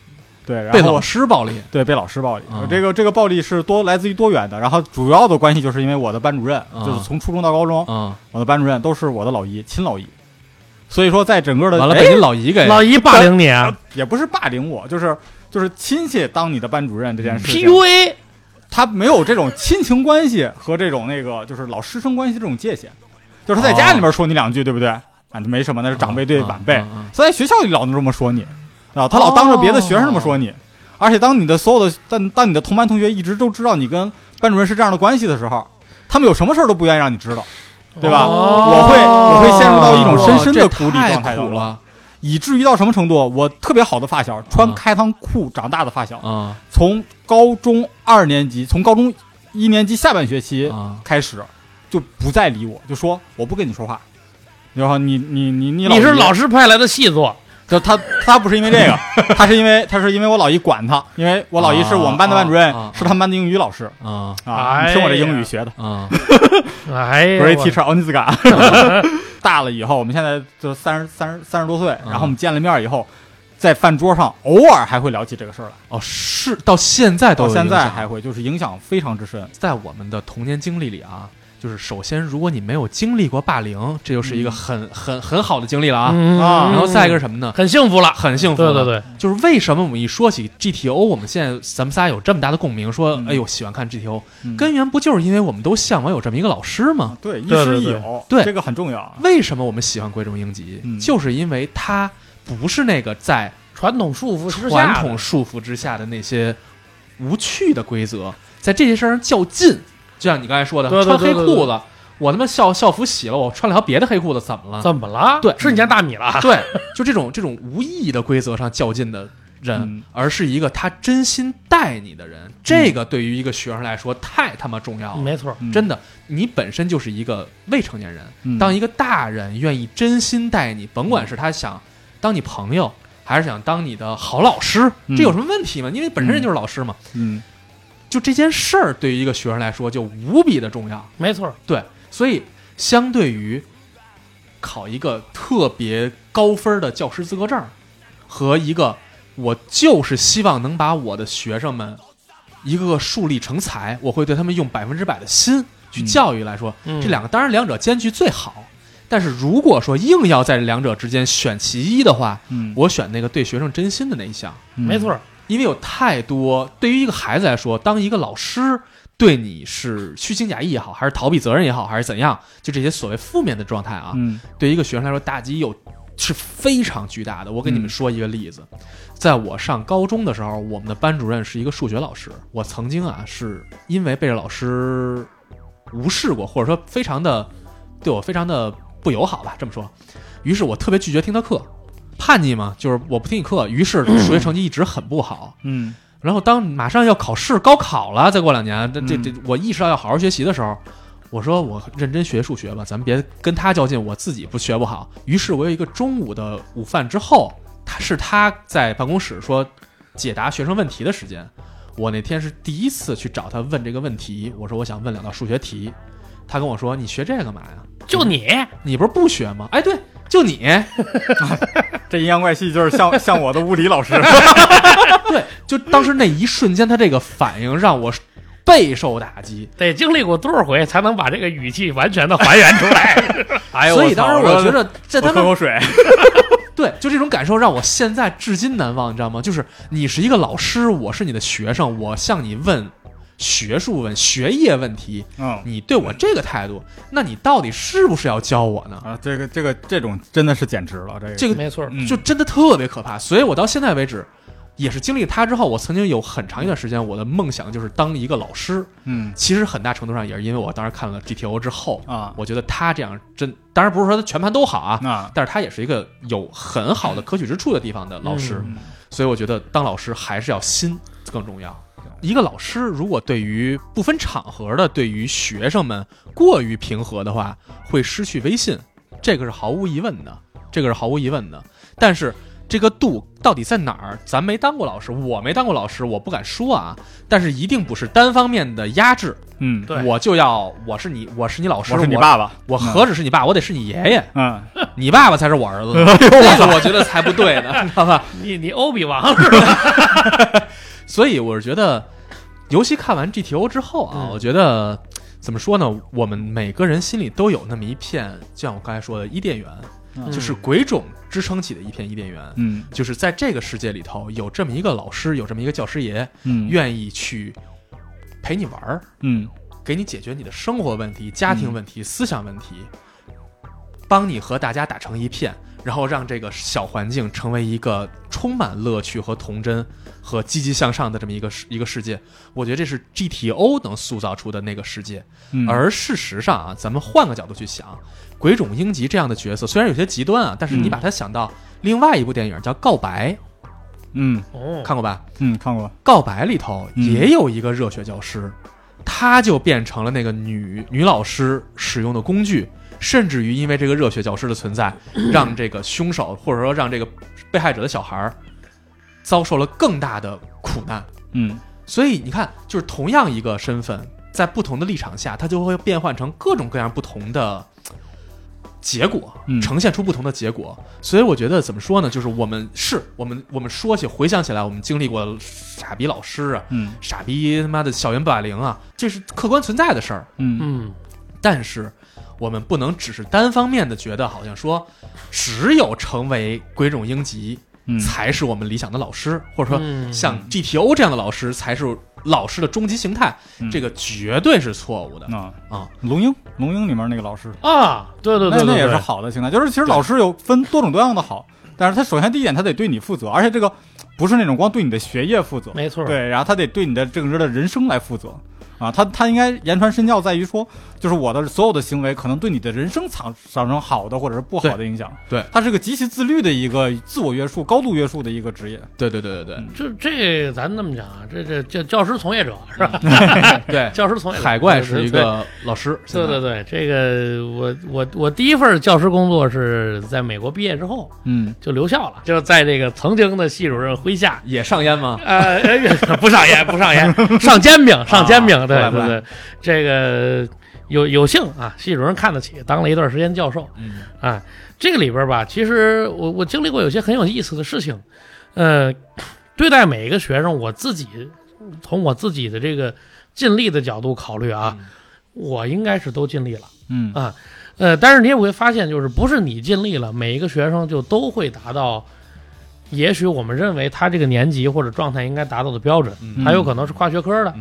对，然被老师暴力，对被老师暴力。啊这个这个暴力是多来自于多远的，然后主要的关系就是因为我的班主任，啊就是从初中到高中，啊，我的班主任都是我的老姨，亲老姨，所以说在整个的完了哎被你老姨给老姨霸凌你啊。也不是霸凌我，就是就是亲戚当你的班主任这件事情，，PUA 他没有这种亲情关系和这种那个就是老师生关系这种界限，就是他在家里面说你两句，对不对？啊，就没什么，那是长辈对晚辈。啊啊啊他在学校里老能这么说你，啊，他老当着别的学生这么说你，而且当你的所有的当当你的同班同学一直都知道你跟班主任是这样的关系的时候，他们有什么事儿都不愿意让你知道，对吧？哦。我会我会陷入到一种深深的哦苦力这太状态以至于到什么程度？我特别好的发小，穿啊开裆裤长大的发小，啊从高中二年级，从高中一年级下半学期啊开始，就不再理我，就说我不跟你说话。然后你你你你你是老师派来的细作，就他他不是因为这个，他是因为他是因为我老姨管他，因为我老姨是我们班的班主任，啊啊啊。是他们班的英语老师啊。你听我这英语学的啊哎呀，，Great 我 teacher o n i z g a 大了以后，我们现在就三十三十三十多岁，然后我们见了面以后，在饭桌上偶尔还会聊起这个事儿来，哦，是到现在到现在还会，就是影响非常之深。在我们的童年经历里啊，就是首先，如果你没有经历过霸凌，这就是一个很、很很好的经历了啊。嗯啊然后再一个是什么呢？很幸福了，很幸福了，对对对，就是为什么我们一说起 GTO，我们现在咱们仨有这么大的共鸣，说、嗯哎呦喜欢看 GTO，、嗯根源不就是因为我们都向往有这么一个老师吗？对，亦师亦友，对这个很重要。为什么我们喜欢龟中英吉？嗯就是因为他不是那个在传统束缚之下传统束缚之下的那些无趣的规则，在这些事儿上较劲。就像你刚才说的，对对穿黑裤子，我他妈校校服洗了，我穿了条别的黑裤子，怎么了？怎么了？对吃你家大米了？对，就这种这种无意义的规则上较劲的人，嗯而是一个他真心待你的人，这个对于一个学生来说太他妈重要了。没错，嗯真的，你本身就是一个未成年人，嗯当一个大人愿意真心待你，甭管是他想当你朋友，还是想当你的好老师，嗯这有什么问题吗？因为本身人就是老师嘛。嗯就这件事儿，对于一个学生来说就无比的重要。没错，对，所以相对于考一个特别高分的教师资格证儿，和一个我就是希望能把我的学生们一个个树立成才，我会对他们用百分之百的心去嗯教育来说，嗯这两个当然两者兼具最好。但是如果说硬要在两者之间选其一的话，嗯，我选那个对学生真心的那一项。嗯没错，因为有太多对于一个孩子来说，当一个老师对你是虚情假意也好，还是逃避责任也好，还是怎样，就这些所谓负面的状态啊，嗯对于一个学生来说，打击有是非常巨大的。我给你们嗯说一个例子，在我上高中的时候，我们的班主任是一个数学老师，我曾经啊是因为被这老师无视过，或者说非常的对我非常的不友好吧，这么说，于是我特别拒绝听他课。叛逆嘛，就是我不听你课，于是 数学成绩一直很不好。嗯然后当马上要考试、高考了，再过两年，这这这，嗯我意识到要好好学习的时候，我说我认真学数学吧，咱们别跟他较劲，我自己不学不好。于是我有一个中午的午饭之后，他是他在办公室说解答学生问题的时间。我那天是第一次去找他问这个问题，我说我想问两道数学题，他跟我说你学这个干嘛呀？就你，你不是不学吗？哎，对，就你，这阴阳怪气就是像 像我的物理老师，对，就当时那一瞬间，他这个反应让我备受打击。得经历过多少回才能把这个语气完全的还原出来？哎呦，所以当时我觉得得，在他们我喝口水，对，就这种感受让我现在至今难忘，你知道吗？就是你是一个老师，我是你的学生，我向你问学术问、学业问题，嗯你对我这个态度，那你到底是不是要教我呢？啊，这个这个这种真的是简直了，这个这个没错，嗯就真的特别可怕。所以我到现在为止，也是经历他之后，我曾经有很长一段时间，我的梦想就是当一个老师。嗯其实很大程度上也是因为我当时看了 GTO 之后，啊我觉得他这样真，当然不是说他全盘都好啊，啊但是他也是一个有很好的可取之处的地方的老师，嗯所以我觉得当老师还是要心更重要。一个老师如果对于不分场合的对于学生们过于平和的话，会失去威信，这个是毫无疑问的。这个是毫无疑问的。但是这个度到底在哪儿？咱没当过老师，我没当过老师，我不敢说啊。但是一定不是单方面的压制，嗯，对我就要我是你，我是你老师，我是你爸爸，我何止是你爸，我得是你爷爷，嗯，你爸爸才是我儿子，这个我觉得才不对呢，知道吧？你你欧比王是吧？所以我是觉得，尤其看完 GTO 之后啊，嗯。我觉得怎么说呢？我们每个人心里都有那么一片，就像我刚才说的伊甸园，嗯。就是鬼冢支撑起的一片伊甸园。嗯。就是在这个世界里头，有这么一个老师，有这么一个教师爷，嗯。愿意去陪你玩儿，嗯。给你解决你的生活问题、家庭问题、思想问题，帮你和大家打成一片，然后让这个小环境成为一个充满乐趣和童真和积极向上的这么一个世一个世界。我觉得这是 GTO 能塑造出的那个世界。嗯，而事实上啊，咱们换个角度去想，鬼冢英吉这样的角色虽然有些极端啊，但是你嗯把它想到另外一部电影叫《告白》，嗯哦，看过吧？嗯看过，《告白》里头嗯也有一个热血教师，他就变成了那个女女老师使用的工具，甚至于因为这个热血教师的存在，让这个凶手或者说让这个被害者的小孩儿遭受了更大的苦难。嗯所以你看，就是同样一个身份，在不同的立场下，它就会变换成各种各样不同的结果，嗯呈现出不同的结果。所以我觉得怎么说呢？就是我们是我们我们说起回想起来，我们经历过傻逼老师啊，嗯傻逼他妈的校园霸凌啊，这是客观存在的事儿。嗯嗯，但是我们不能只是单方面的觉得，好像说只有成为鬼冢英吉嗯，才是我们理想的老师，或者说嗯。像 GTO 这样的老师才是老师的终极形态，嗯。这个绝对是错误的。啊。啊！龙樱龙樱里面那个老师，啊，对对对对，那那也是好的形态，就是其实老师有分多种多样的好，但是他首先第一点他得对你负责，而且这个不是那种光对你的学业负责，没错，对，然后他得对你的整个的人生来负责。啊，他他应该言传身教，在于说，就是我的所有的行为可能对你的人生产产生好的或者是不好的影响。对他是个极其自律的一个自我约束、高度约束的一个职业。对对对对对嗯这这咱这么讲啊，这这教教师从业者是吧？对，教师从业者，海怪是一个老师，对对对，这个我我我第一份教师工作是在美国毕业之后嗯就留校了，就在这个曾经的系主任麾下，也上烟吗？呃，呃 不上烟不上烟，上煎饼上煎饼，对不对，这个有有幸啊，系主任看得起，当了一段时间教授嗯啊。这个里边吧，其实我我经历过有些很有意思的事情，呃，对待每一个学生，我自己从我自己的这个尽力的角度考虑啊，我应该是都尽力了。嗯啊呃，但是你也会发现，就是不是你尽力了，每一个学生就都会达到，也许我们认为他这个年级或者状态应该达到的标准，嗯。他有可能是跨学科的，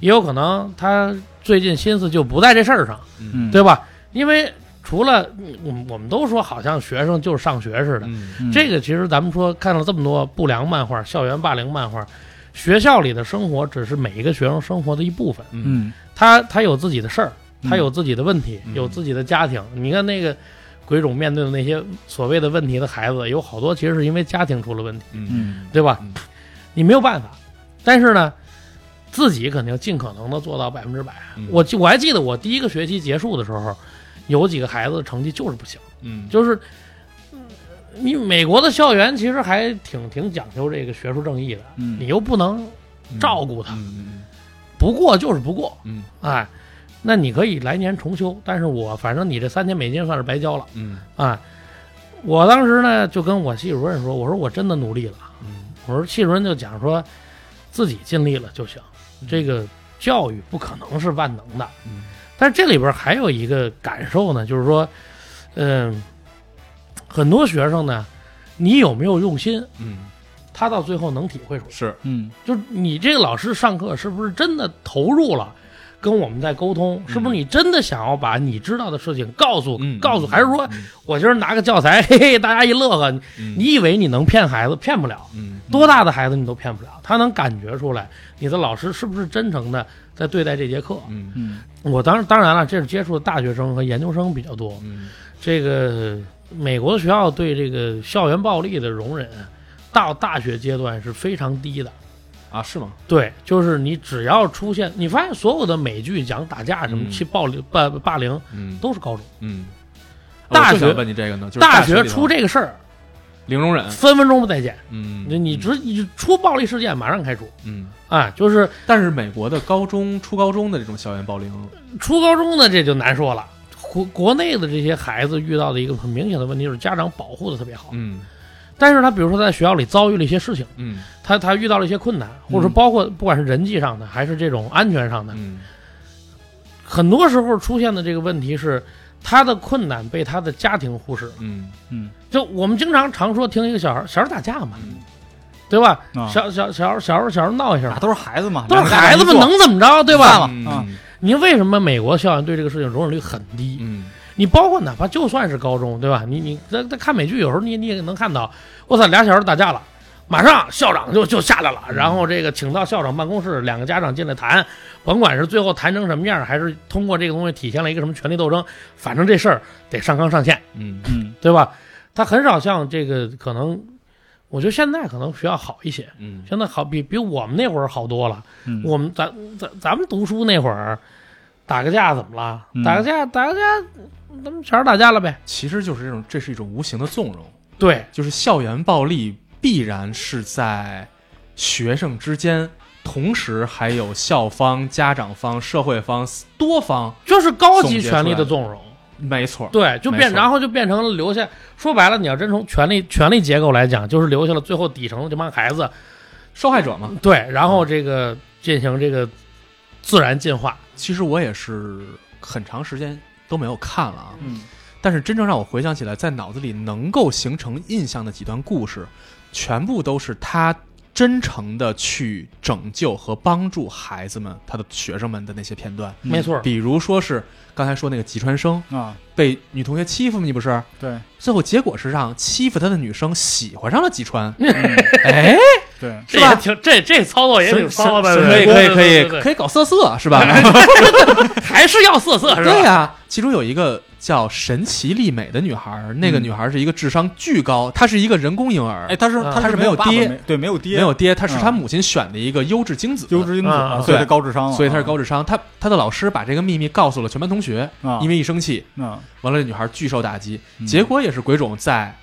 也有可能他最近心思就不在这事儿上，嗯，对吧？因为除了嗯我们我们都说好像学生就是上学似的，这个其实咱们说看了这么多不良漫画、校园霸凌漫画，学校里的生活只是每一个学生生活的一部分，他他有自己的事儿，嗯他有自己的问题，嗯。有自己的家庭。你看那个鬼冢面对的那些所谓的问题的孩子，有好多其实是因为家庭出了问题，对吧？嗯。你没有办法，但是呢，自己肯定尽可能的做到百分之百。嗯。我记我还记得我第一个学期结束的时候，有几个孩子成绩就是不行，嗯。就是。嗯你美国的校园其实还挺挺讲究这个学术正义的，嗯。你又不能照顾他，嗯。不过就是不过，嗯。哎，那你可以来年重修，但是我反正你这三千美金算是白交了，嗯。啊，我当时呢就跟我系主任说，我说我真的努力了，嗯。我说系主任就讲说，自己尽力了就行，这个教育不可能是万能的，嗯。但是这里边还有一个感受呢，就是说，嗯、很多学生呢，你有没有用心，嗯。他到最后能体会出来。是。嗯。就是你这个老师上课是不是真的投入了，跟我们在沟通？是不是你真的想要把你知道的事情告诉、嗯告诉？还是说嗯我今儿拿个教材，嘿嘿，大家一乐呵，嗯你以为你能骗孩子？骗不了，嗯多大的孩子你都骗不了。他能感觉出来你的老师是不是真诚的在对待这节课。嗯嗯我当然当然了，这是接触的大学生和研究生比较多。嗯这个美国的学校对这个校园暴力的容忍，到大学阶段是非常低的。啊是吗？对，就是你只要出现，你发现所有的美剧讲打架什么嗯去暴力霸霸凌嗯都是高中，嗯大学问你这个呢，就是大学出这个事儿，零容忍，分分钟不待见。嗯你你直你出暴力事件马上开除嗯，啊！就是但是美国的高中、初高中的这种校园暴力，初高中的这就难说了。国国内的这些孩子遇到的一个很明显的问题就是家长保护的特别好，嗯但是他比如说在学校里遭遇了一些事情，嗯。他他遇到了一些困难，或者说包括不管是人际上的还是这种安全上的，嗯。很多时候出现的这个问题是他的困难被他的家庭忽视了。嗯。嗯。就我们经常常说听一个小孩小孩打架嘛，嗯。对吧？啊，小小小孩小孩小孩闹一下啊，都是孩子嘛，都是孩子们能怎么着，对吧？啊。嗯。你为什么美国校园对这个事情容忍率很低？嗯你包括哪怕就算是高中，对吧？你你在在看美剧，有时候你你也能看到，我操，俩小孩打架了，马上校长就就下来了，然后这个请到校长办公室，两个家长进来谈，甭管是最后谈成什么样，还是通过这个东西体现了一个什么权力斗争，反正这事儿得上纲上线，嗯嗯 对吧？他很少像这个可能，我觉得现在可能学校好一些，嗯现在好比比我们那会儿好多了。嗯，我们咱咱咱们读书那会儿，打个架怎么了？嗯打个架打个架，咱们全是打架了呗。其实就是这种，这是一种无形的纵容，对，就是校园暴力必然是在学生之间，同时还有校方、家长方、社会方多方，就是高级权力的纵容。没错，对，就变，然后就变成了留下。说白了，你要真从权力权力结构来讲，就是留下了最后底层的这帮孩子。受害者嘛。对，然后这个进行这个自然进化。其实我也是很长时间都没有看了啊，嗯。但是真正让我回想起来，在脑子里能够形成印象的几段故事，全部都是他真诚的去拯救和帮助孩子们、他的学生们的那些片段。没错，比如说是刚才说那个吉川生啊，被女同学欺负嘛，你不是？对。最后结果是让欺负他的女生喜欢上了吉川。嗯。哎，对，是吧？挺这这操作也挺骚的，可以可以可以对对。可以搞色色是吧？还是要色色是吧？对呀、其中有一个叫神奇丽美的女孩儿，那个女孩儿是一个智商巨高，她是一个人工婴儿，哎，她是啊他他是没有爹对，没有爹，没有爹，她是嗯她母亲选的一个优质精子，优质精子啊啊，所以他对。高智商，所以她是高智商。她她的老师把这个秘密告诉了全班同学，啊，因为一生气，啊，完了这女孩巨受打击，嗯。结果也是鬼冢在。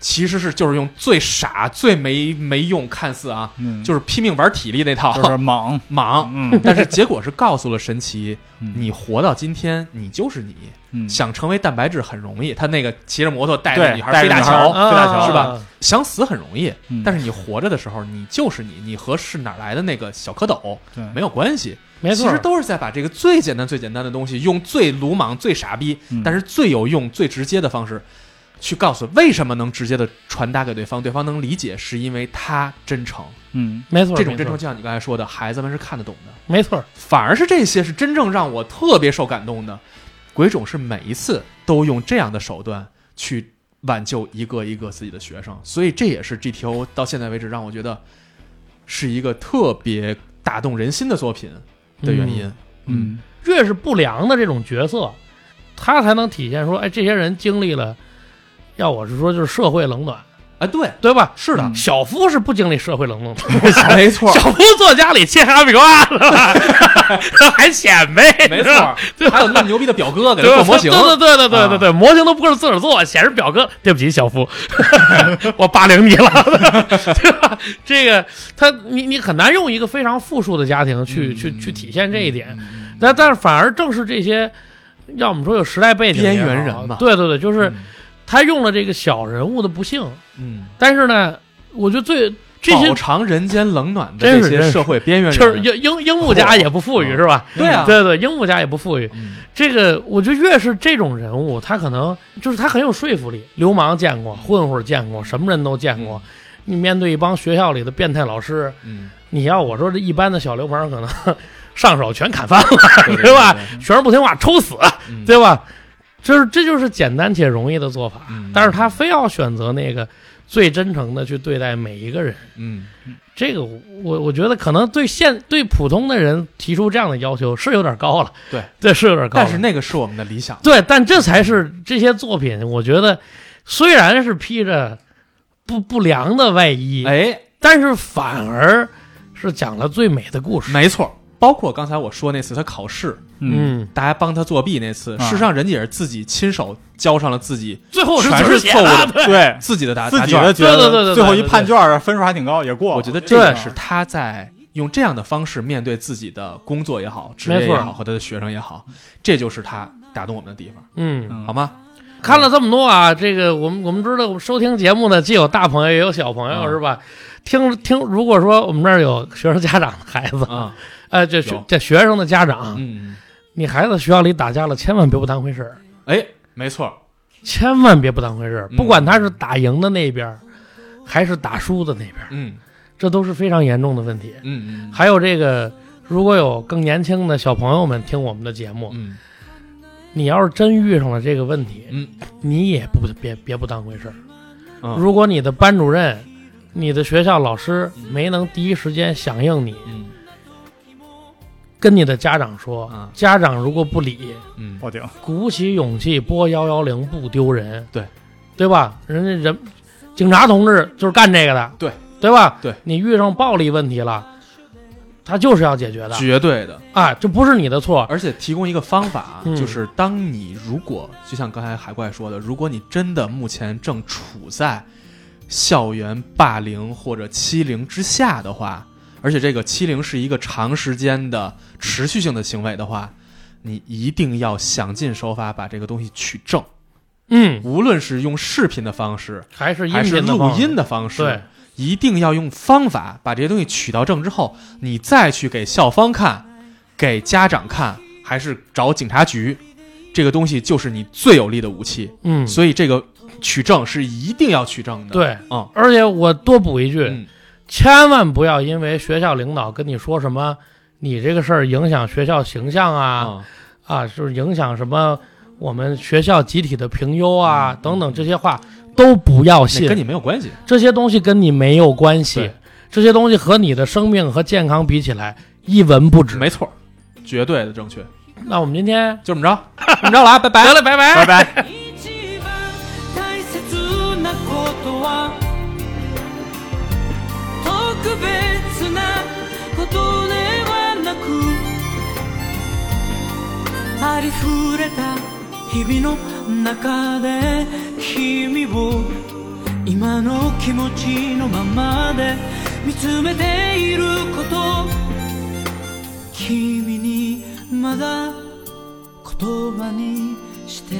其实是就是用最傻、最没没用，看似啊，嗯，就是拼命玩体力那套，就是莽，莽。嗯，但是结果是告诉了神奇，嗯。你活到今天，你就是你。嗯。想成为蛋白质很容易，他那个骑着摩托带着女孩飞大桥，啊飞大桥是吧？想死很容易，嗯。但是你活着的时候，你就是你，你和是哪来的那个小蝌蚪没有关系。没错，其实都是在把这个最简单、最简单的东西，用最鲁莽、最傻逼，嗯。但是最有用、最直接的方式，去告诉为什么能直接的传达给对方，对方能理解，是因为他真诚。嗯没错，这种真诚，就像你刚才说的，孩子们是看得懂的。没错，反而是这些是真正让我特别受感动的。鬼冢是每一次都用这样的手段去挽救一个一个自己的学生，所以这也是 GTO 到现在为止让我觉得是一个特别打动人心的作品的原因。嗯越是不良的这种角色，他才能体现说，哎，这些人经历了，要我是说就是社会冷暖，哎，对，对吧？是的，嗯小夫是不经历社会冷暖的，没错，小夫坐家里切哈密瓜是吧？还显摆，没错，还有那么牛逼的表哥给他做模型，对对对对对对对，模型都不是自个儿做，显示表哥。对不起，小夫，我霸凌你了，对吧？这个他，你你很难用一个非常富庶的家庭去、嗯去去体现这一点。嗯但但是反而正是这些，要我们说有时代背景边缘人嘛对对对，就是嗯他用了这个小人物的不幸，嗯，但是呢，我觉得最这些饱尝人间冷暖的这些社会边缘人，就是樱樱樱木家也不富裕是吧？对啊，对对，樱木家也不富裕。嗯这个我觉得越是这种人物，他可能就是他很有说服力。流氓见过，混混见过，什么人都见过。你面对一帮学校里的变态老师，嗯，你要我说这一般的小流氓可能 上手全砍翻了，对吧？对学生不听话抽死，嗯对吧？就是这就是简单且容易的做法，嗯但是他非要选择那个最真诚的去对待每一个人。嗯，这个我我觉得可能对现对普通的人提出这样的要求是有点高了，对对是有点高了，但是那个是我们的理想。对，但这才是这些作品，我觉得虽然是披着不不良的外衣，哎，但是反而是讲了最美的故事。没错，包括刚才我说那次他考试，嗯，大家帮他作弊那次，啊事实上人家也是自己亲手交上了自己最后全是错误的的，对，自己的答自答卷。己的觉对对对对对最后一判卷儿分数还挺高，也过了。我觉得这个是他在用这样的方式面对自己的工作也好、职业也好和他的学生也好，这就是他打动我们的地方，嗯。嗯好吗？看了这么多啊，这个我们我们知道收听节目的既有大朋友也有小朋友、嗯是吧？听听，如果说我们这儿有学生家长的孩子，啊，呃，这学这学生的家长，嗯，你孩子学校里打架了，千万别不当回事儿，哎，没错，千万别不当回事儿，嗯。不管他是打赢的那边儿，还是打输的那边，嗯。这都是非常严重的问题。嗯嗯还有这个，如果有更年轻的小朋友们听我们的节目，嗯。你要是真遇上了这个问题，嗯。你也不别别不当回事儿。嗯，如果你的班主任、你的学校老师没能第一时间响应你，嗯跟你的家长说，啊。家长如果不理，嗯。报警。鼓起勇气拨幺幺零不丢人，对。对吧？人家人警察同志就是干这个的，对。对吧？对。你遇上暴力问题了，他就是要解决的。绝对的。啊，这不是你的错，而且提供一个方法，嗯。就是当你如果就像刚才海怪说的，如果你真的目前正处在校园霸凌或者欺凌之下的话，而且这个欺凌是一个长时间的持续性的行为的话，你一定要想尽手法把这个东西取证，嗯，无论是用视频的方式，还是音还是录频的方式。音的方式，对，一定要用方法把这些东西取到证之后，你再去给校方看，给家长看，还是找警察局，这个东西就是你最有力的武器。嗯，所以这个取证是一定要取证的。，对，嗯。而且我多补一句，嗯千万不要因为学校领导跟你说什么，你这个事儿影响学校形象啊，啊，啊，就是影响什么我们学校集体的评优啊、嗯等等这些话都不要信，跟你没有关系。这些东西跟你没有关系，这些东西和你的生命和健康比起来一文不值。没错，绝对的正确。那我们今天就这么着，这么着了啊，拜拜得。了，拜拜，拜拜。ありふれた日々の中で君を今の気持ちのままで見つめていること。君にまだ言葉にして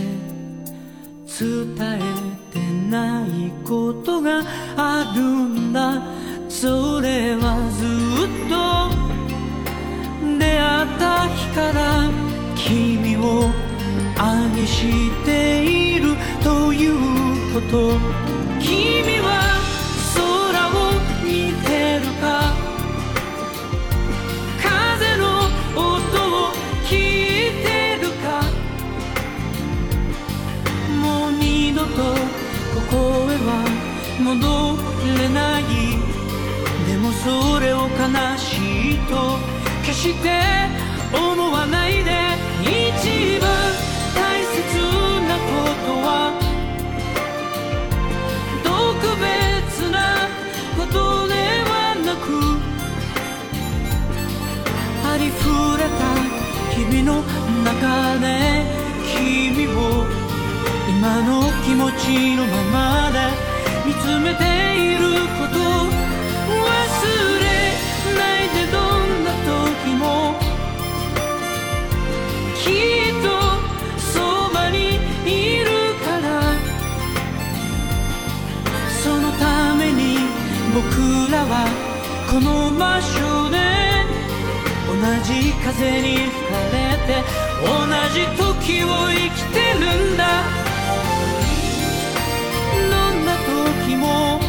伝えてないことがあるんだ。それはずっと出会った日から君を愛しているということ。君は空を見てるか。風の音を聞いてるか。もう二度とここへは戻れない。でもそれを悲しいと決して中で君を今の気持ちのままで見つめていること忘れないでどんな時もきっとそばにいるから。そのために僕らはこの場所で同じ風に吹かれて同じ時を生きてるんだ。どんな時も